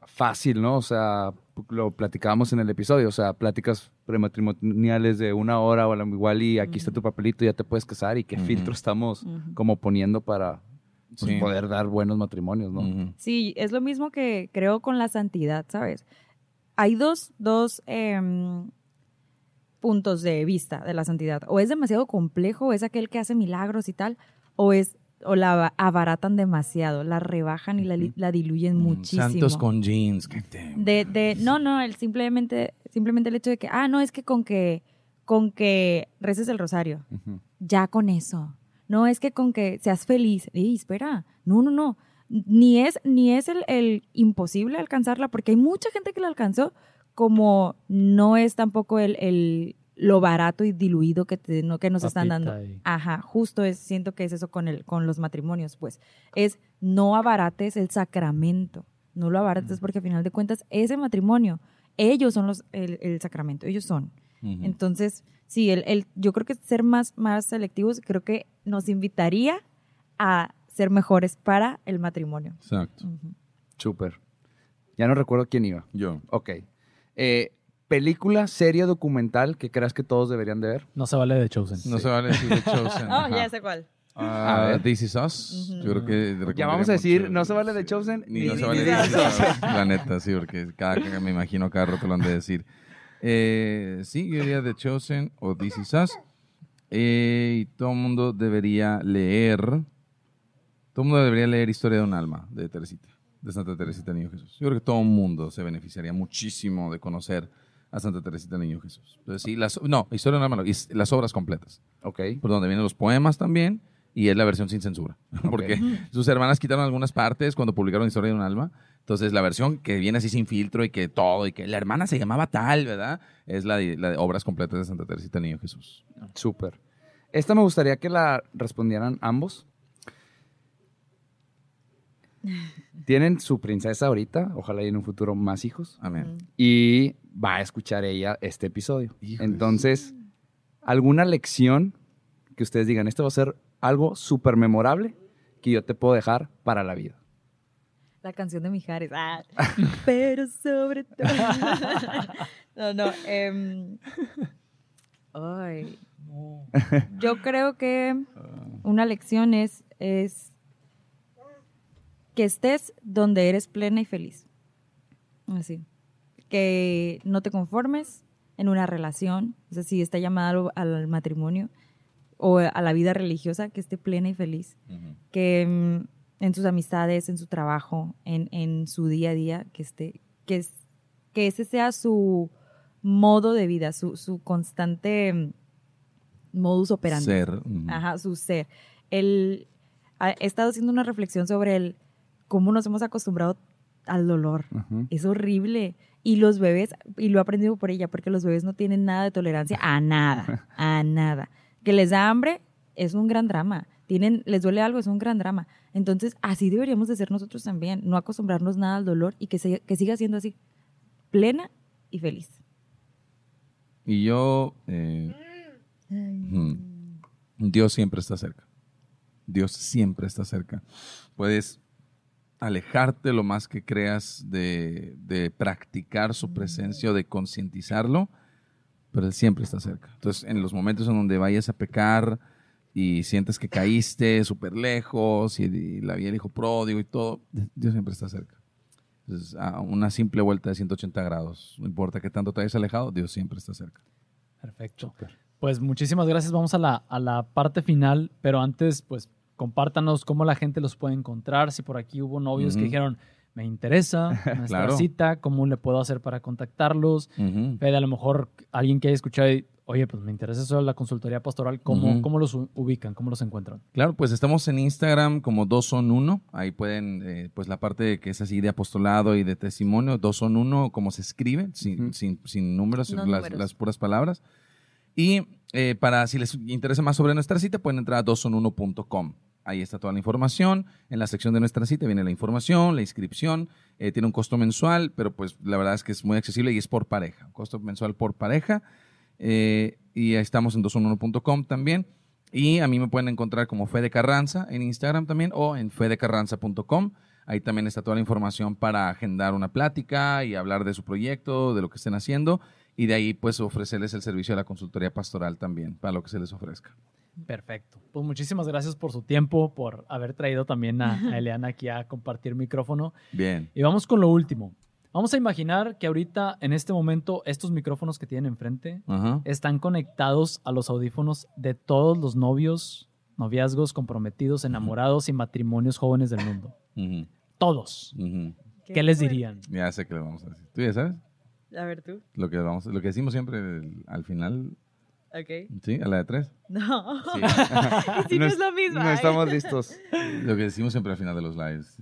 fácil, ¿no? O sea, lo platicábamos en el episodio, o sea, pláticas prematrimoniales de una hora o igual y aquí está tu papelito, ya te puedes casar y qué filtro estamos como poniendo para pues, Sí. poder dar buenos matrimonios, ¿no? Sí, es lo mismo que creo con la santidad, ¿sabes? Hay dos, dos em, puntos de vista de la santidad. O es demasiado complejo, es aquel que hace milagros y tal, o es o la abaratan demasiado, la rebajan y la, la diluyen Mm, muchísimo. Santos con jeans. que te- de, de no no el simplemente simplemente el hecho de que ah no es que con que con que reces el rosario ya con eso no es que con que seas feliz espera no no no ni es ni es el, el imposible alcanzarla porque hay mucha gente que la alcanzó como no es tampoco el, el lo barato y diluido que, te- no, que nos están dando y- Ajá, justo es, siento que es eso con el, con los matrimonios, pues. Es no abarates el sacramento. No lo abarates porque al final de cuentas, ese matrimonio, ellos son los, el, el sacramento, ellos son. Entonces, sí, el, el- yo creo que ser más, más selectivos, creo que nos invitaría a ser mejores para el matrimonio. Exacto. Ujú. Súper. Ya no recuerdo quién iba. Yo. Ok. Eh, película, serie, documental que creas que todos deberían de ver. No se vale de Chosen. No se vale decir The Chosen. [LAUGHS] Oh, ya sé cuál. Ah, A ver. This Is Us. Yo creo que Ya vamos a decir, mucho. no se vale The Chosen Ni, ni- no se vale Us. Us. La neta, sí, porque cada, cada- me imagino cada rato lo han de decir. Eh, sí, yo diría The Chosen o This Is Us. Eh, y todo el mundo debería leer. Todo el mundo debería leer Historia de un alma de Teresita, de Santa Teresita Niño Jesús. Yo creo que todo el mundo se beneficiaría muchísimo de conocer a Santa Teresita Niño Jesús. Entonces, sí, las, no, Historia de un alma, no, y las obras completas Ok. por donde vienen los poemas también, y es la versión sin censura. [LAUGHS] Porque sus hermanas quitaron algunas partes cuando publicaron Historia de un alma. Entonces, la versión que viene así sin filtro y que todo, y que la hermana se llamaba tal, ¿verdad? Es la de, la de obras completas de Santa Teresita Niño Jesús. Súper. Esta me gustaría que la respondieran ambos. Tienen su princesa ahorita, ojalá y en un futuro más hijos. Amén. Y va a escuchar ella este episodio. Híjoles. Entonces, ¿alguna lección que ustedes digan, esto va a ser algo súper memorable que yo te puedo dejar para la vida? La canción de Mijares. Ah, [LAUGHS] pero sobre todo. no, no. em, ay. Yo creo que una lección es, es que estés donde eres plena y feliz. Así. Que no te conformes en una relación. O sea, si está llamada al, matrimonio o a la vida religiosa, que esté plena y feliz que mm, en sus amistades, en su trabajo, en, en su día a día, que esté, que, es- que ese sea su modo de vida, su, su constante modus operandi. Ser. Ajá, su ser. El, he estado haciendo una reflexión sobre el cómo nos hemos acostumbrado al dolor. Es horrible. Y los bebés, y lo he aprendido por ella, porque los bebés no tienen nada de tolerancia a nada, [LAUGHS] a nada. Que les da hambre es un gran drama. Tienen, les duele algo, es un gran drama. Entonces, así deberíamos de ser nosotros también, no acostumbrarnos nada al dolor y que, se- que siga siendo así, plena y feliz. Y yo, eh, ujú, Dios siempre está cerca. Dios siempre está cerca. Puedes alejarte lo más que creas de, de practicar su presencia o de concientizarlo, pero Él siempre está cerca. Entonces, en los momentos en donde vayas a pecar y sientes que caíste súper lejos y, y la vida del hijo pródigo y todo, Dios siempre está cerca. Entonces, a una simple vuelta de 180 grados, no importa qué tanto te hayas alejado, Dios siempre está cerca. Perfecto. Pues muchísimas gracias. Vamos a la, a la parte final, pero antes, pues compártanos cómo la gente los puede encontrar. Si por aquí hubo novios que dijeron, me interesa [LAUGHS] nuestra Claro. cita, cómo le puedo hacer para contactarlos. Fede, a lo mejor alguien que haya escuchado y, oye, pues me interesa eso de la consultoría pastoral, ¿cómo, cómo los ubican? ¿Cómo los encuentran? Claro, pues estamos en Instagram como dos son uno. Ahí pueden, eh, pues la parte que es así de apostolado y de testimonio, dos son uno, como se escribe, sin, sin, sin números, No las, números. las puras palabras. Y eh, para si les interesa más sobre nuestra cita, pueden entrar a dosonuno.com. Ahí está toda la información. En la sección de nuestra cita viene la información, la inscripción. Eh, tiene un costo mensual, pero pues la verdad es que es muy accesible y es por pareja. Costo mensual por pareja. Eh, y ahí estamos en 211.com también. Y a mí me pueden encontrar como Fede Carranza en Instagram también o en fedecarranza.com. Ahí también está toda la información para agendar una plática y hablar de su proyecto, de lo que estén haciendo. Y de ahí, pues, ofrecerles el servicio de la consultoría pastoral también, para lo que se les ofrezca. Perfecto. Pues muchísimas gracias por su tiempo, por haber traído también a, a [LAUGHS] Eliana aquí a compartir micrófono. Bien. Y vamos con lo último. Vamos a imaginar que ahorita, en este momento, estos micrófonos que tienen enfrente Ajá. están conectados a los audífonos de todos los novios, noviazgos, comprometidos, enamorados y matrimonios jóvenes del mundo. Todos. ¿Qué, les dirían? Ya sé que le vamos a decir. ¿Tú ya sabes? A ver tú. Lo que, vamos, lo que decimos siempre el- al final, Ok. ¿sí? A la de tres. [LAUGHS] No. Sí. [LAUGHS] Y si no, es lo mismo. No estamos listos. [LAUGHS] lo que decimos siempre al final de los lives.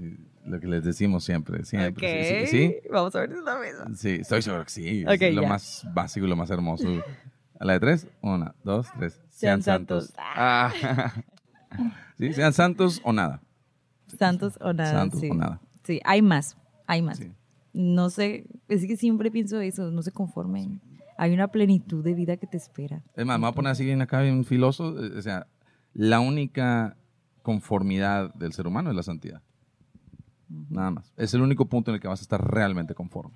Lo que les decimos siempre. Siempre. Sí, sí, Vamos a ver si es lo mismo. sí, estoy seguro que sí. Ok, es lo ya. más básico y lo más hermoso. A la de tres. Una, dos, tres. Sean santos. Ah, Sí, sean santos o nada. Santos o nada. Santos sí. o nada. Sí, hay más. Hay más. No sé, es que siempre pienso eso, no se conformen. Hay una plenitud de vida que te espera. Es más, me voy a poner así bien acá, bien filoso. eh, O sea, la única conformidad del ser humano es la santidad. Nada más. Es el único punto en el que vas a estar realmente conforme.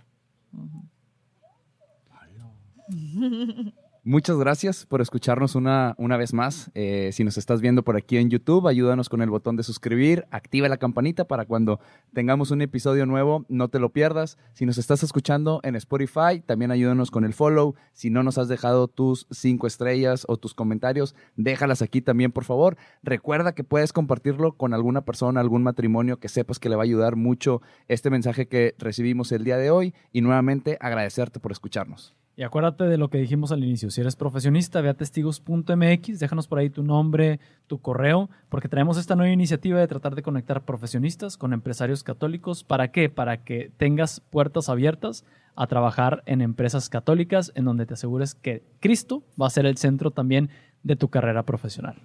[LAUGHS] Muchas gracias por escucharnos una, una vez más. Eh, si nos estás viendo por aquí en YouTube, ayúdanos con el botón de suscribir, activa la campanita para cuando tengamos un episodio nuevo no te lo pierdas. Si nos estás escuchando en Spotify, también ayúdanos con el follow. Si no nos has dejado tus cinco estrellas o tus comentarios, déjalas aquí también, por favor. Recuerda que puedes compartirlo con alguna persona, algún matrimonio que sepas que le va a ayudar mucho este mensaje que recibimos el día de hoy. Y nuevamente agradecerte por escucharnos. Y acuérdate de lo que dijimos al inicio. Si eres profesionista, ve testigos.mx, déjanos por ahí tu nombre, tu correo, porque traemos esta nueva iniciativa de tratar de conectar profesionistas con empresarios católicos. ¿Para qué? Para que tengas puertas abiertas a trabajar en empresas católicas en donde te asegures que Cristo va a ser el centro también de tu carrera profesional.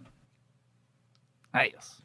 Adiós.